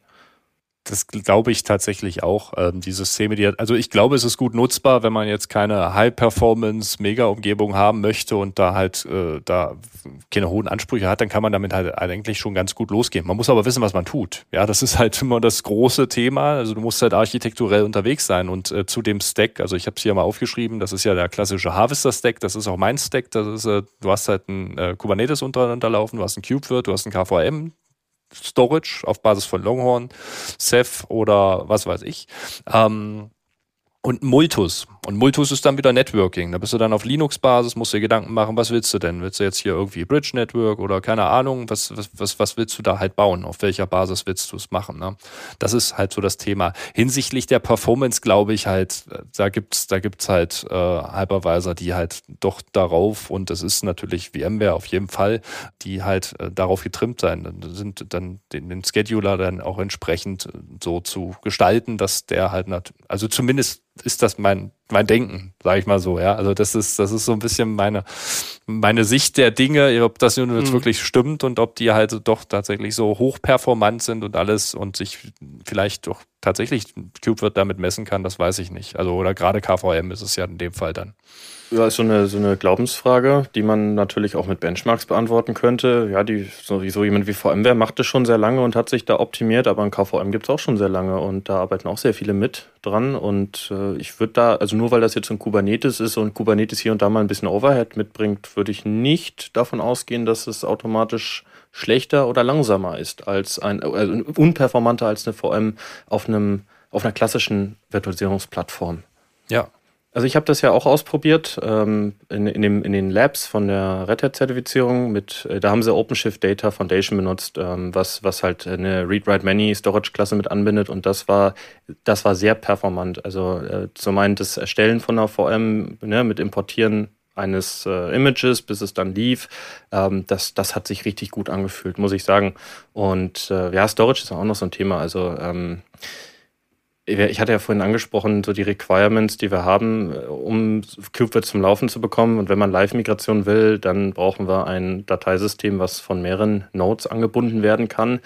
Das glaube ich tatsächlich auch. Ähm, die Systeme, die also ich glaube, es ist gut nutzbar, wenn man jetzt keine High-Performance-Mega-Umgebung haben möchte und da halt äh, da keine hohen Ansprüche hat, dann kann man damit halt eigentlich schon ganz gut losgehen. Man muss aber wissen, was man tut. Ja, das ist halt *laughs* immer das große Thema. Also du musst halt architekturell unterwegs sein und äh, zu dem Stack, also ich habe es hier mal aufgeschrieben, das ist ja der klassische Harvester-Stack, das ist auch mein Stack. Das ist, äh, du hast halt ein äh, Kubernetes untereinander laufen, du hast ein KubeVirt, du hast ein KVM, Storage auf Basis von Longhorn, Ceph oder was weiß ich. Ähm, und Multus. Und Multus ist dann wieder Networking. Da bist du dann auf Linux-Basis, musst dir Gedanken machen, was willst du denn? Willst du jetzt hier irgendwie Bridge Network oder keine Ahnung, was, was, was, was willst du da halt bauen? Auf welcher Basis willst du es machen? Ne? Das ist halt so das Thema. Hinsichtlich der Performance glaube ich halt, da gibt's da gibt's halt äh, Hypervisor, die halt doch darauf, und das ist natürlich VMware auf jeden Fall, die halt äh, darauf getrimmt sein. Dann sind dann den, den Scheduler dann auch entsprechend so zu gestalten, dass der halt, also zumindest ist das mein, mein Denken, sage ich mal so, ja. Also das ist, das ist so ein bisschen meine, meine Sicht der Dinge, ob das nun jetzt mhm. wirklich stimmt und ob die halt doch tatsächlich so hochperformant sind und alles und sich vielleicht doch tatsächlich Cube wird damit messen kann, das weiß ich nicht. Also oder gerade KVM ist es ja in dem Fall dann. Ja, ist so eine, so eine Glaubensfrage, die man natürlich auch mit Benchmarks beantworten könnte. Ja, die, sowieso jemand wie VMware macht das schon sehr lange und hat sich da optimiert, aber ein KVM gibt es auch schon sehr lange und da arbeiten auch sehr viele mit dran. Und äh, ich würde da, also nur weil das jetzt ein Kubernetes ist und Kubernetes hier und da mal ein bisschen Overhead mitbringt, würde ich nicht davon ausgehen, dass es automatisch schlechter oder langsamer ist als ein, also unperformanter als eine VM auf einem auf einer klassischen Virtualisierungsplattform. Ja, also ich habe das ja auch ausprobiert ähm, in, in, dem, in den Labs von der Red Hat-Zertifizierung. Mit, äh, da haben sie OpenShift Data Foundation benutzt, ähm, was, was halt eine Read-Write-Many-Storage-Klasse mit anbindet und das war, das war sehr performant. Also äh, zum einen das Erstellen von einer VM ne, mit Importieren eines äh, Images, bis es dann lief. Ähm, das, das hat sich richtig gut angefühlt, muss ich sagen. Und äh, ja, Storage ist auch noch so ein Thema. Also ähm, ich hatte ja vorhin angesprochen, so die Requirements, die wir haben, um KubeVirt zum Laufen zu bekommen. Und wenn man Live-Migration will, dann brauchen wir ein Dateisystem, was von mehreren Nodes angebunden werden kann.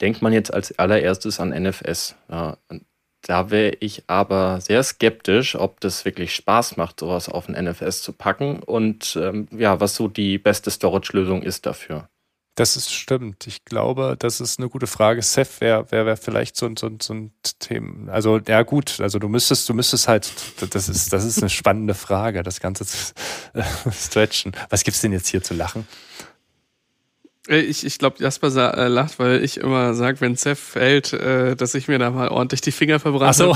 denkt man jetzt als allererstes an NFS. Ja, da wäre ich aber sehr skeptisch, ob das wirklich Spaß macht, sowas auf ein NFS zu packen und ähm, ja, was so die beste Storage-Lösung ist dafür. Das ist stimmt. Ich glaube, das ist eine gute Frage. Ceph wäre wär, wär vielleicht so, so, so ein Thema. Also, ja gut, also du müsstest, du müsstest halt, das ist, das ist eine spannende Frage, das Ganze zu *laughs* stretchen. Was gibt's denn jetzt hier zu lachen? Äh, ich, ich glaube, Jasper äh, lacht, weil ich immer sage, wenn Ceph fällt, äh, dass ich mir da mal ordentlich die Finger verbrannt so.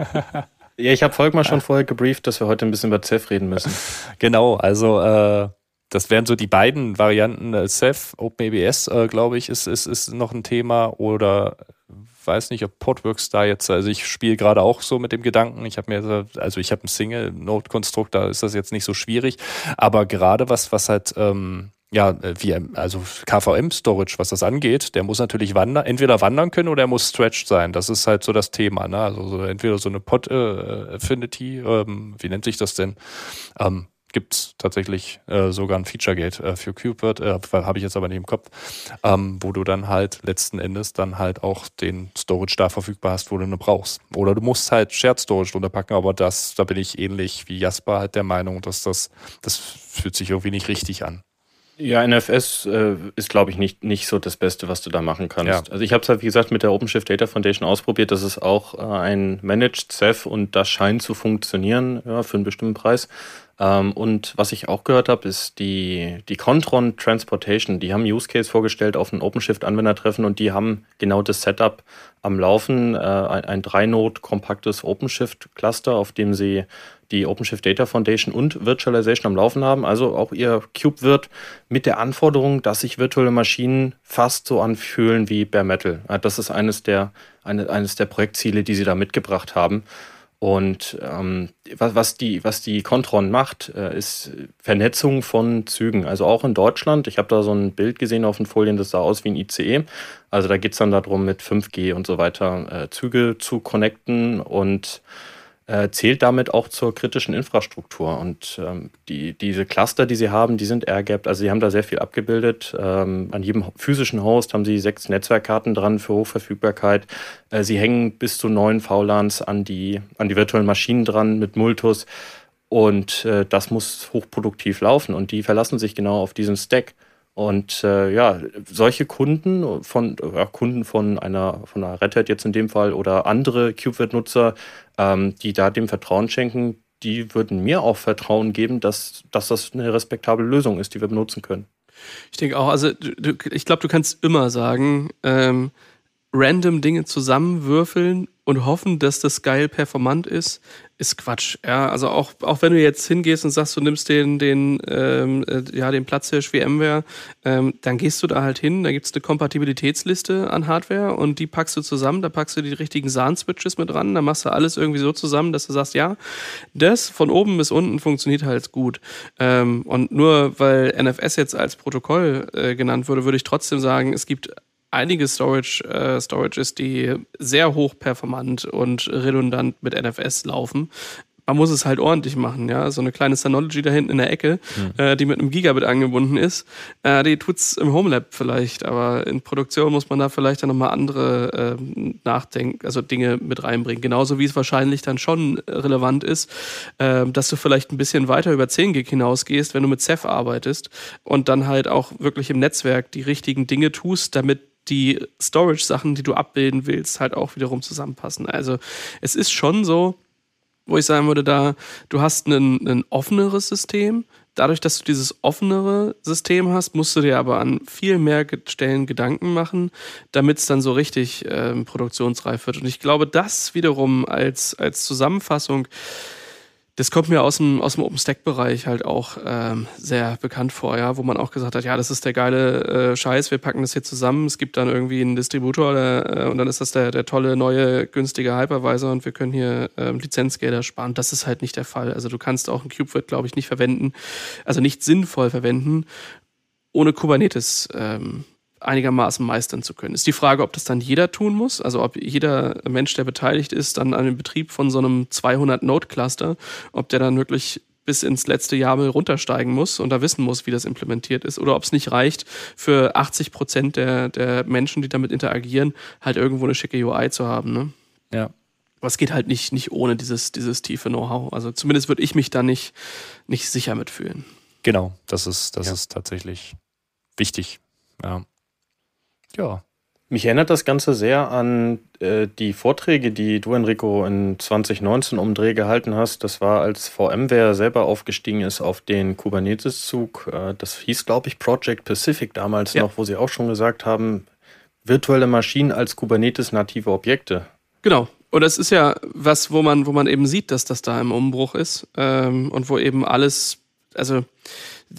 *laughs* ja, ich habe Volkmar schon vorher gebrieft, dass wir heute ein bisschen über Ceph reden müssen. Genau, also äh, das wären so die beiden Varianten. Äh, Ceph, OpenABS, äh, glaube ich, ist, ist, ist noch ein Thema oder weiß nicht, ob Portworks da jetzt, also ich spiele gerade auch so mit dem Gedanken, ich habe mir, also ich habe ein Single-Node-Konstrukt, da ist das jetzt nicht so schwierig, aber gerade was, was halt ähm, ja, äh, wie, also KVM-Storage, was das angeht, der muss natürlich wandern, entweder wandern können oder er muss stretched sein. Das ist halt so das Thema, ne? Also so, entweder so eine Pod äh, ähm, wie nennt sich das denn? Ähm, gibt tatsächlich äh, sogar ein Feature-Gate äh, für KubeVirt, äh, habe ich jetzt aber nicht im Kopf, ähm, wo du dann halt letzten Endes dann halt auch den Storage da verfügbar hast, wo du ihn brauchst. Oder du musst halt Shared Storage drunter packen, aber das, da bin ich ähnlich wie Jasper halt der Meinung, dass das, das fühlt sich irgendwie nicht richtig an. Ja, NFS äh, ist, glaube ich, nicht, nicht so das Beste, was du da machen kannst. Ja. Also ich habe es halt, wie gesagt, mit der OpenShift Data Foundation ausprobiert. Das ist auch äh, ein Managed Ceph und das scheint zu funktionieren ja, für einen bestimmten Preis. Ähm, und was ich auch gehört habe, ist die, die Contron Transportation. Die haben Use Case vorgestellt auf ein OpenShift-Anwendertreffen und die haben genau das Setup am Laufen. Äh, ein, ein Drei-Node kompaktes OpenShift-Cluster, auf dem sie die OpenShift Data Foundation und Virtualization am Laufen haben. Also auch ihr Cube wird mit der Anforderung, dass sich virtuelle Maschinen fast so anfühlen wie Bare Metal. Das ist eines der, eine, eines der Projektziele, die sie da mitgebracht haben. Und ähm, was, was, die, was die Contron macht, äh, ist Vernetzung von Zügen. Also auch in Deutschland. Ich habe da so ein Bild gesehen auf den Folien, das sah aus wie ein ICE. Also da geht es dann darum, mit 5G und so weiter äh, Züge zu connecten und äh, zählt damit auch zur kritischen Infrastruktur. Und ähm, die, diese Cluster, die sie haben, die sind air-gapped. Also sie haben da sehr viel abgebildet. Ähm, an jedem physischen Host haben sie sechs Netzwerkkarten dran für Hochverfügbarkeit. Äh, sie hängen bis zu neun VLANs an die, an die virtuellen Maschinen dran mit Multus. Und äh, das muss hochproduktiv laufen. Und die verlassen sich genau auf diesen Stack. Und äh, ja, solche Kunden von ja, Kunden von einer von einer Red Hat jetzt in dem Fall oder andere KubeVirt-Nutzer, ähm, die da dem Vertrauen schenken, die würden mir auch Vertrauen geben, dass, dass das eine respektable Lösung ist, die wir benutzen können. Ich denke auch, also du, ich glaube, du kannst immer sagen, ähm, random Dinge zusammenwürfeln und hoffen, dass das geil performant ist, ist Quatsch. Ja, also auch, auch wenn du jetzt hingehst und sagst, du nimmst den, den, ähm, äh, ja, den Platzhirsch VMware, ähm, dann gehst du da halt hin, da gibt's eine Kompatibilitätsliste an Hardware und die packst du zusammen, da packst du die richtigen SAN-Switches mit dran, da machst du alles irgendwie so zusammen, dass du sagst, ja, das von oben bis unten funktioniert halt gut. Ähm, und nur weil NFS jetzt als Protokoll äh, genannt wurde, würde ich trotzdem sagen, es gibt einige Storage, äh, Storages, die sehr hoch performant und redundant mit NFS laufen. Man muss es halt ordentlich machen, ja. So eine kleine Synology da hinten in der Ecke, mhm. äh, die mit einem Gigabit angebunden ist, äh, die tut's im Homelab vielleicht, aber in Produktion muss man da vielleicht dann nochmal andere äh, Nachdenken, also Dinge mit reinbringen. Genauso wie es wahrscheinlich dann schon relevant ist, äh, dass du vielleicht ein bisschen weiter über 10 Gig hinausgehst, wenn du mit Ceph arbeitest und dann halt auch wirklich im Netzwerk die richtigen Dinge tust, damit die Storage-Sachen, die du abbilden willst, halt auch wiederum zusammenpassen. Also es ist schon so, wo ich sagen würde, da du hast ein, ein offeneres System. Dadurch, dass du dieses offenere System hast, musst du dir aber an viel mehr Stellen Gedanken machen, damit es dann so richtig ähm, produktionsreif wird. Und ich glaube, das wiederum als, als Zusammenfassung das kommt mir aus dem, aus dem OpenStack-Bereich halt auch ähm, sehr bekannt vor, ja, wo man auch gesagt hat, ja, das ist der geile äh, Scheiß, wir packen das hier zusammen, es gibt dann irgendwie einen Distributor äh, und dann ist das der, der tolle, neue, günstige Hypervisor und wir können hier ähm, Lizenzgelder sparen. Das ist halt nicht der Fall. Also du kannst auch ein KubeVirt, glaube ich, nicht verwenden, also nicht sinnvoll verwenden, ohne Kubernetes ähm, einigermaßen meistern zu können. Ist die Frage, ob das dann jeder tun muss, also ob jeder Mensch, der beteiligt ist, dann an dem Betrieb von so einem 200-Node-Cluster, ob der dann wirklich bis ins letzte Jahr runtersteigen muss und da wissen muss, wie das implementiert ist. Oder ob es nicht reicht, für 80 Prozent der, der Menschen, die damit interagieren, halt irgendwo eine schicke UI zu haben. Ne? Ja. Aber es geht halt nicht, nicht ohne dieses, dieses tiefe Know-how. Also zumindest würde ich mich da nicht, nicht sicher mitfühlen. Genau, das ist, das ja. ist tatsächlich wichtig. Ja. Ja. Mich erinnert das Ganze sehr an äh, die Vorträge, die du, Enrico, in 2019 um Dreh gehalten hast. Das war, als VMware selber aufgestiegen ist auf den Kubernetes-Zug. Äh, das hieß, glaube ich, Project Pacific damals ja. noch, wo sie auch schon gesagt haben, virtuelle Maschinen als Kubernetes-native Objekte. Genau. Und das ist ja was, wo man, wo man eben sieht, dass das da im Umbruch ist ähm, und wo eben alles, also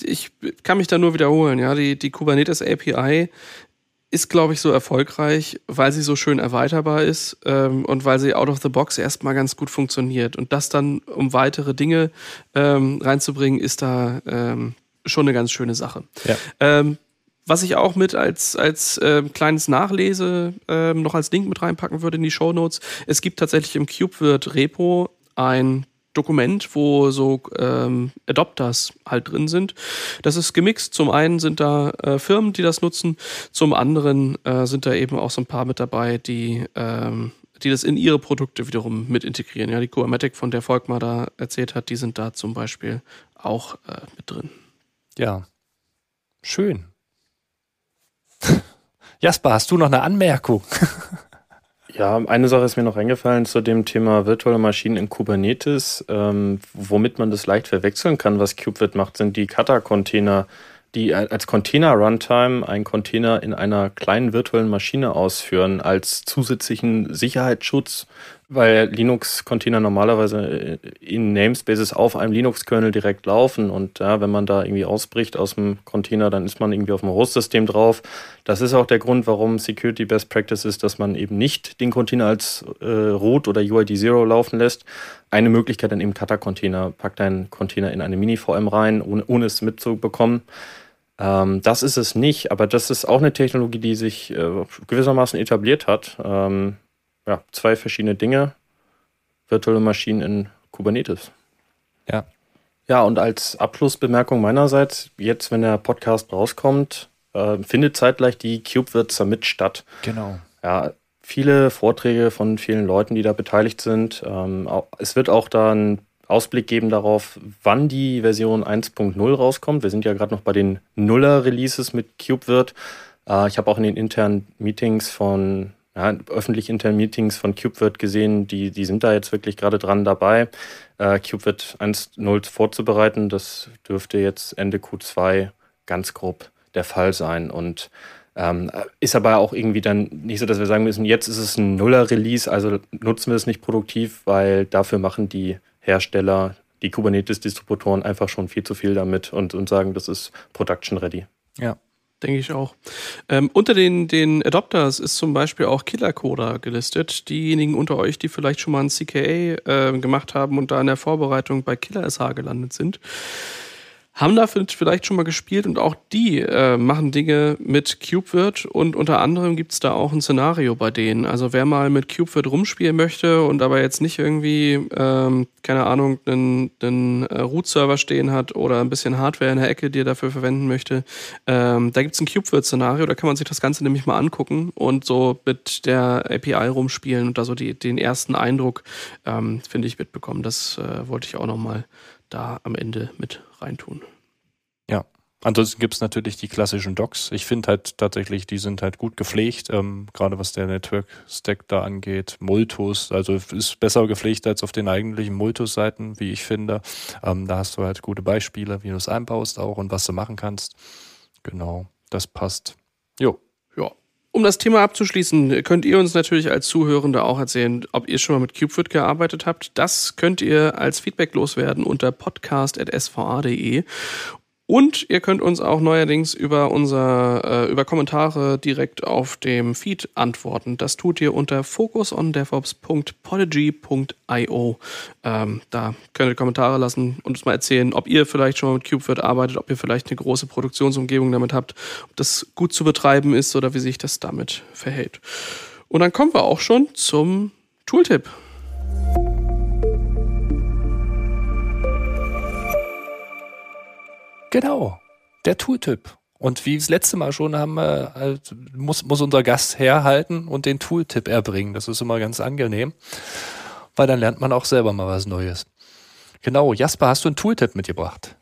ich kann mich da nur wiederholen, ja, die, die Kubernetes API ist, glaube ich, so erfolgreich, weil sie so schön erweiterbar ist ähm, und weil sie out of the box erstmal ganz gut funktioniert. Und das dann, um weitere Dinge ähm, reinzubringen, ist da ähm, schon eine ganz schöne Sache. Ja. Ähm, was ich auch mit als, als ähm, kleines Nachlese ähm, noch als Link mit reinpacken würde in die Show Notes. Es gibt tatsächlich im CubeWirt Repo ein Dokument, wo so ähm, Adopters halt drin sind. Das ist gemixt. Zum einen sind da äh, Firmen, die das nutzen, zum anderen äh, sind da eben auch so ein paar mit dabei, die ähm, die das in ihre Produkte wiederum mit integrieren. Ja, die Kubernetes, von der Volkmar da erzählt hat, die sind da zum Beispiel auch äh, mit drin. Ja, schön. *laughs* Jasper, hast du noch eine Anmerkung? *laughs* Ja, eine Sache ist mir noch eingefallen zu dem Thema virtuelle Maschinen in Kubernetes. Ähm, womit man das leicht verwechseln kann, was KubeVirt macht, sind die Kata-Container, die als Container-Runtime einen Container in einer kleinen virtuellen Maschine ausführen, als zusätzlichen Sicherheitsschutz weil Linux-Container normalerweise in Namespaces auf einem Linux-Kernel direkt laufen und ja, wenn man da irgendwie ausbricht aus dem Container, dann ist man irgendwie auf dem Host-System drauf. Das ist auch der Grund, warum Security Best Practice ist, dass man eben nicht den Container als äh, root oder UID 0 laufen lässt. Eine Möglichkeit dann eben Kata-Container, packt einen Container in eine Mini-VM rein, ohne, ohne es mitzubekommen. Ähm, das ist es nicht, aber das ist auch eine Technologie, die sich äh, gewissermaßen etabliert hat. Ähm, ja, zwei verschiedene Dinge. Virtuelle Maschinen in Kubernetes. Ja. Ja, und als Abschlussbemerkung meinerseits, jetzt, wenn der Podcast rauskommt, äh, findet zeitgleich die CubeWirt Summit statt. Genau. Ja, viele Vorträge von vielen Leuten, die da beteiligt sind. Ähm, es wird auch da einen Ausblick geben darauf, wann die Version 1.0 rauskommt. Wir sind ja gerade noch bei den Nuller-Releases mit CubeWirt. Äh, ich habe auch in den internen Meetings von ja, öffentlich internen Meetings von CubeWirt gesehen, die, die sind da jetzt wirklich gerade dran dabei, äh, CubeWirt 1.0 vorzubereiten. Das dürfte jetzt Ende Q2 ganz grob der Fall sein. Und ähm, ist aber auch irgendwie dann nicht so, dass wir sagen müssen, jetzt ist es ein Nuller-Release, also nutzen wir es nicht produktiv, weil dafür machen die Hersteller, die Kubernetes-Distributoren einfach schon viel zu viel damit und, und sagen, das ist Production ready. Ja, denke ich auch. Ähm, unter den, den Adopters ist zum Beispiel auch Killer Coda gelistet. Diejenigen unter euch, die vielleicht schon mal ein CKA äh, gemacht haben und da in der Vorbereitung bei Killer SH gelandet sind haben da vielleicht schon mal gespielt und auch die äh, machen Dinge mit CubeWirt und unter anderem gibt's da auch ein Szenario bei denen. Also wer mal mit CubeWirt rumspielen möchte und aber jetzt nicht irgendwie, ähm, keine Ahnung, einen, einen äh, Root-Server stehen hat oder ein bisschen Hardware in der Ecke, die er dafür verwenden möchte, ähm, da gibt's ein CubeWirt-Szenario, da kann man sich das Ganze nämlich mal angucken und so mit der API rumspielen und da so die, den ersten Eindruck, ähm, finde ich, mitbekommen. Das äh, wollte ich auch nochmal da am Ende mit reintun. Ja. Ansonsten gibt es natürlich die klassischen Docs. Ich finde halt tatsächlich, die sind halt gut gepflegt, ähm, gerade was der Network-Stack da angeht. Multus, also ist besser gepflegt als auf den eigentlichen Multus-Seiten, wie ich finde. Ähm, da hast du halt gute Beispiele, wie du es einbaust auch und was du machen kannst. Genau, das passt. Jo. Um das Thema abzuschließen, könnt ihr uns natürlich als Zuhörende auch erzählen, ob ihr schon mal mit CubeFit gearbeitet habt. Das könnt ihr als Feedback loswerden unter podcast.sva.de und ihr könnt uns auch neuerdings über unser, äh, über Kommentare direkt auf dem Feed antworten. Das tut ihr unter focusondevops.podigy.io. Ähm, da könnt ihr Kommentare lassen und uns mal erzählen, ob ihr vielleicht schon mal mit KubeVirt arbeitet, ob ihr vielleicht eine große Produktionsumgebung damit habt, ob das gut zu betreiben ist oder wie sich das damit verhält. Und dann kommen wir auch schon zum Tooltip. Genau, der Tooltip. Und wie das letzte Mal schon haben wir, halt, muss, muss unser Gast herhalten und den Tooltip erbringen. Das ist immer ganz angenehm, weil dann lernt man auch selber mal was Neues. Genau, Jasper, hast du einen Tooltip mitgebracht?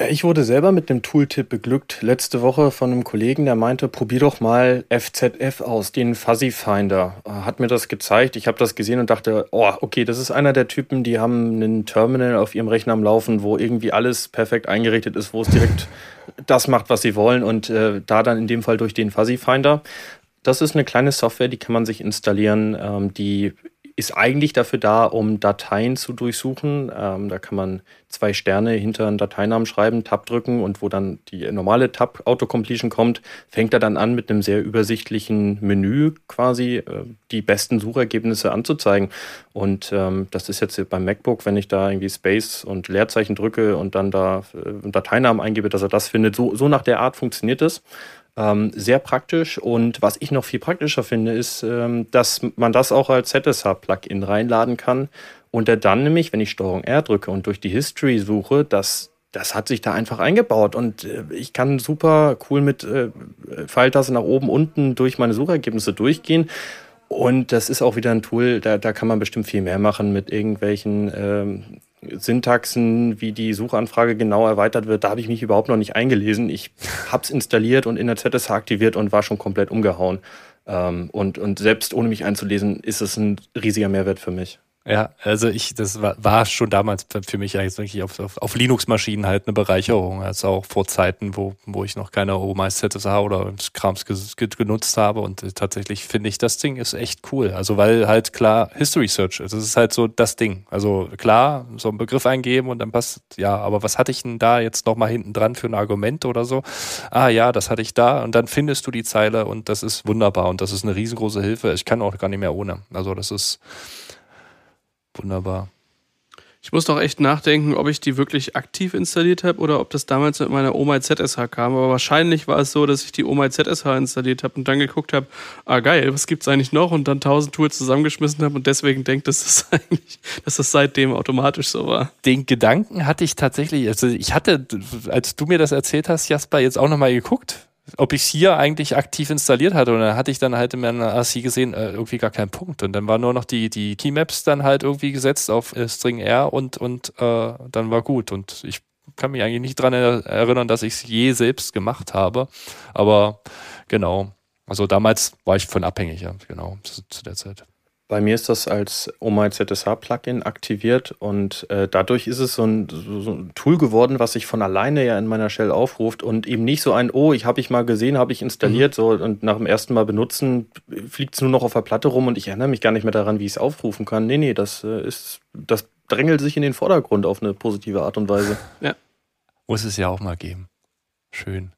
Ich wurde selber mit einem Tooltip beglückt letzte Woche von einem Kollegen, der meinte, probier doch mal FZF aus, den Fuzzy Finder. Hat mir das gezeigt, ich habe das gesehen und dachte, oh, okay, das ist einer der Typen, die haben einen Terminal auf ihrem Rechner am Laufen, wo irgendwie alles perfekt eingerichtet ist, wo es direkt *laughs* das macht, was sie wollen und äh, da dann in dem Fall durch den Fuzzy Finder. Das ist eine kleine Software, die kann man sich installieren, ähm, die ist eigentlich dafür da, um Dateien zu durchsuchen. Ähm, da kann man zwei Sterne hinter einen Dateinamen schreiben, Tab drücken und wo dann die normale Tab Autocompletion kommt, fängt er dann an mit einem sehr übersichtlichen Menü quasi äh, die besten Suchergebnisse anzuzeigen. Und ähm, das ist jetzt beim MacBook, wenn ich da irgendwie Space und Leerzeichen drücke und dann da äh, Dateinamen eingebe, dass er das findet. So, so nach der Art funktioniert es. Ähm, sehr praktisch. Und was ich noch viel praktischer finde, ist, ähm, dass man das auch als ZSH-Plugin reinladen kann und er dann nämlich, wenn ich Steuerung R drücke und durch die History suche, das, das hat sich da einfach eingebaut. Und äh, ich kann super cool mit äh, Pfeiltaste nach oben, unten durch meine Suchergebnisse durchgehen. Und das ist auch wieder ein Tool, da, da kann man bestimmt viel mehr machen mit irgendwelchen ähm, Syntaxen, wie die Suchanfrage genau erweitert wird, da habe ich mich überhaupt noch nicht eingelesen. Ich habe es installiert und in der ZSH aktiviert und war schon komplett umgehauen. Ähm, und, und selbst ohne mich einzulesen, ist es ein riesiger Mehrwert für mich. Ja, also ich, das war, war schon damals für mich eigentlich wirklich auf, auf, auf Linux-Maschinen halt eine Bereicherung. Also auch vor Zeiten, wo, wo ich noch keine OMS ZSH oder Krams genutzt habe. Und tatsächlich finde ich, das Ding ist echt cool. Also weil halt klar History Search ist. Es ist halt so das Ding. Also klar, so einen Begriff eingeben und dann passt, ja, aber was hatte ich denn da jetzt nochmal hinten dran für ein Argument oder so? Ah ja, das hatte ich da. Und dann findest du die Zeile und das ist wunderbar. Und das ist eine riesengroße Hilfe. Ich kann auch gar nicht mehr ohne. Also das ist, Wunderbar. Ich muss doch echt nachdenken, ob ich die wirklich aktiv installiert habe oder ob das damals mit meiner Oma ZSH kam. Aber wahrscheinlich war es so, dass ich die Oma ZSH installiert habe und dann geguckt habe, ah geil, was gibt es eigentlich noch? Und dann tausend Tools zusammengeschmissen habe und deswegen denkt, dass das *laughs* eigentlich, dass das seitdem automatisch so war. Den Gedanken hatte ich tatsächlich, also ich hatte, als du mir das erzählt hast, Jasper, jetzt auch nochmal geguckt ob ich es hier eigentlich aktiv installiert hatte. Und dann hatte ich dann halt in meiner AC gesehen, äh, irgendwie gar keinen Punkt. Und dann war nur noch die, die Keymaps dann halt irgendwie gesetzt auf äh, String R und, und äh, dann war gut. Und ich kann mich eigentlich nicht dran erinnern, dass ich es je selbst gemacht habe. Aber genau. Also damals war ich von abhängig, ja, genau, zu, zu der Zeit. Bei mir ist das als OMI ZSH Plugin aktiviert und äh, dadurch ist es so ein, so, so ein, Tool geworden, was sich von alleine ja in meiner Shell aufruft und eben nicht so ein, oh, ich habe ich mal gesehen, habe ich installiert, mhm. so und nach dem ersten Mal benutzen fliegt es nur noch auf der Platte rum und ich erinnere mich gar nicht mehr daran, wie ich es aufrufen kann. Nee, nee, das äh, ist, das drängelt sich in den Vordergrund auf eine positive Art und Weise. *laughs* Ja. Muss es ja auch mal geben. Schön.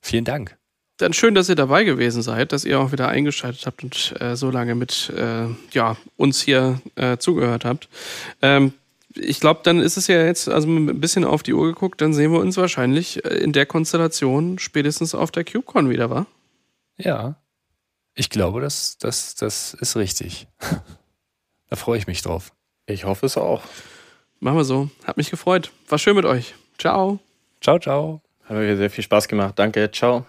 Vielen Dank. Dann schön, dass ihr dabei gewesen seid, dass ihr auch wieder eingeschaltet habt und äh, so lange mit äh, ja, uns hier äh, zugehört habt. Ähm, ich glaube, dann ist es ja jetzt, also ein bisschen auf die Uhr geguckt, dann sehen wir uns wahrscheinlich äh, in der Konstellation spätestens auf der CubeCon wieder, wa? Ja. Ich glaube, das, das, das ist richtig. *laughs* da freue ich mich drauf. Ich hoffe es auch. Machen wir so. Hat mich gefreut. War schön mit euch. Ciao. Ciao, ciao. Hat mir sehr viel Spaß gemacht. Danke. Ciao.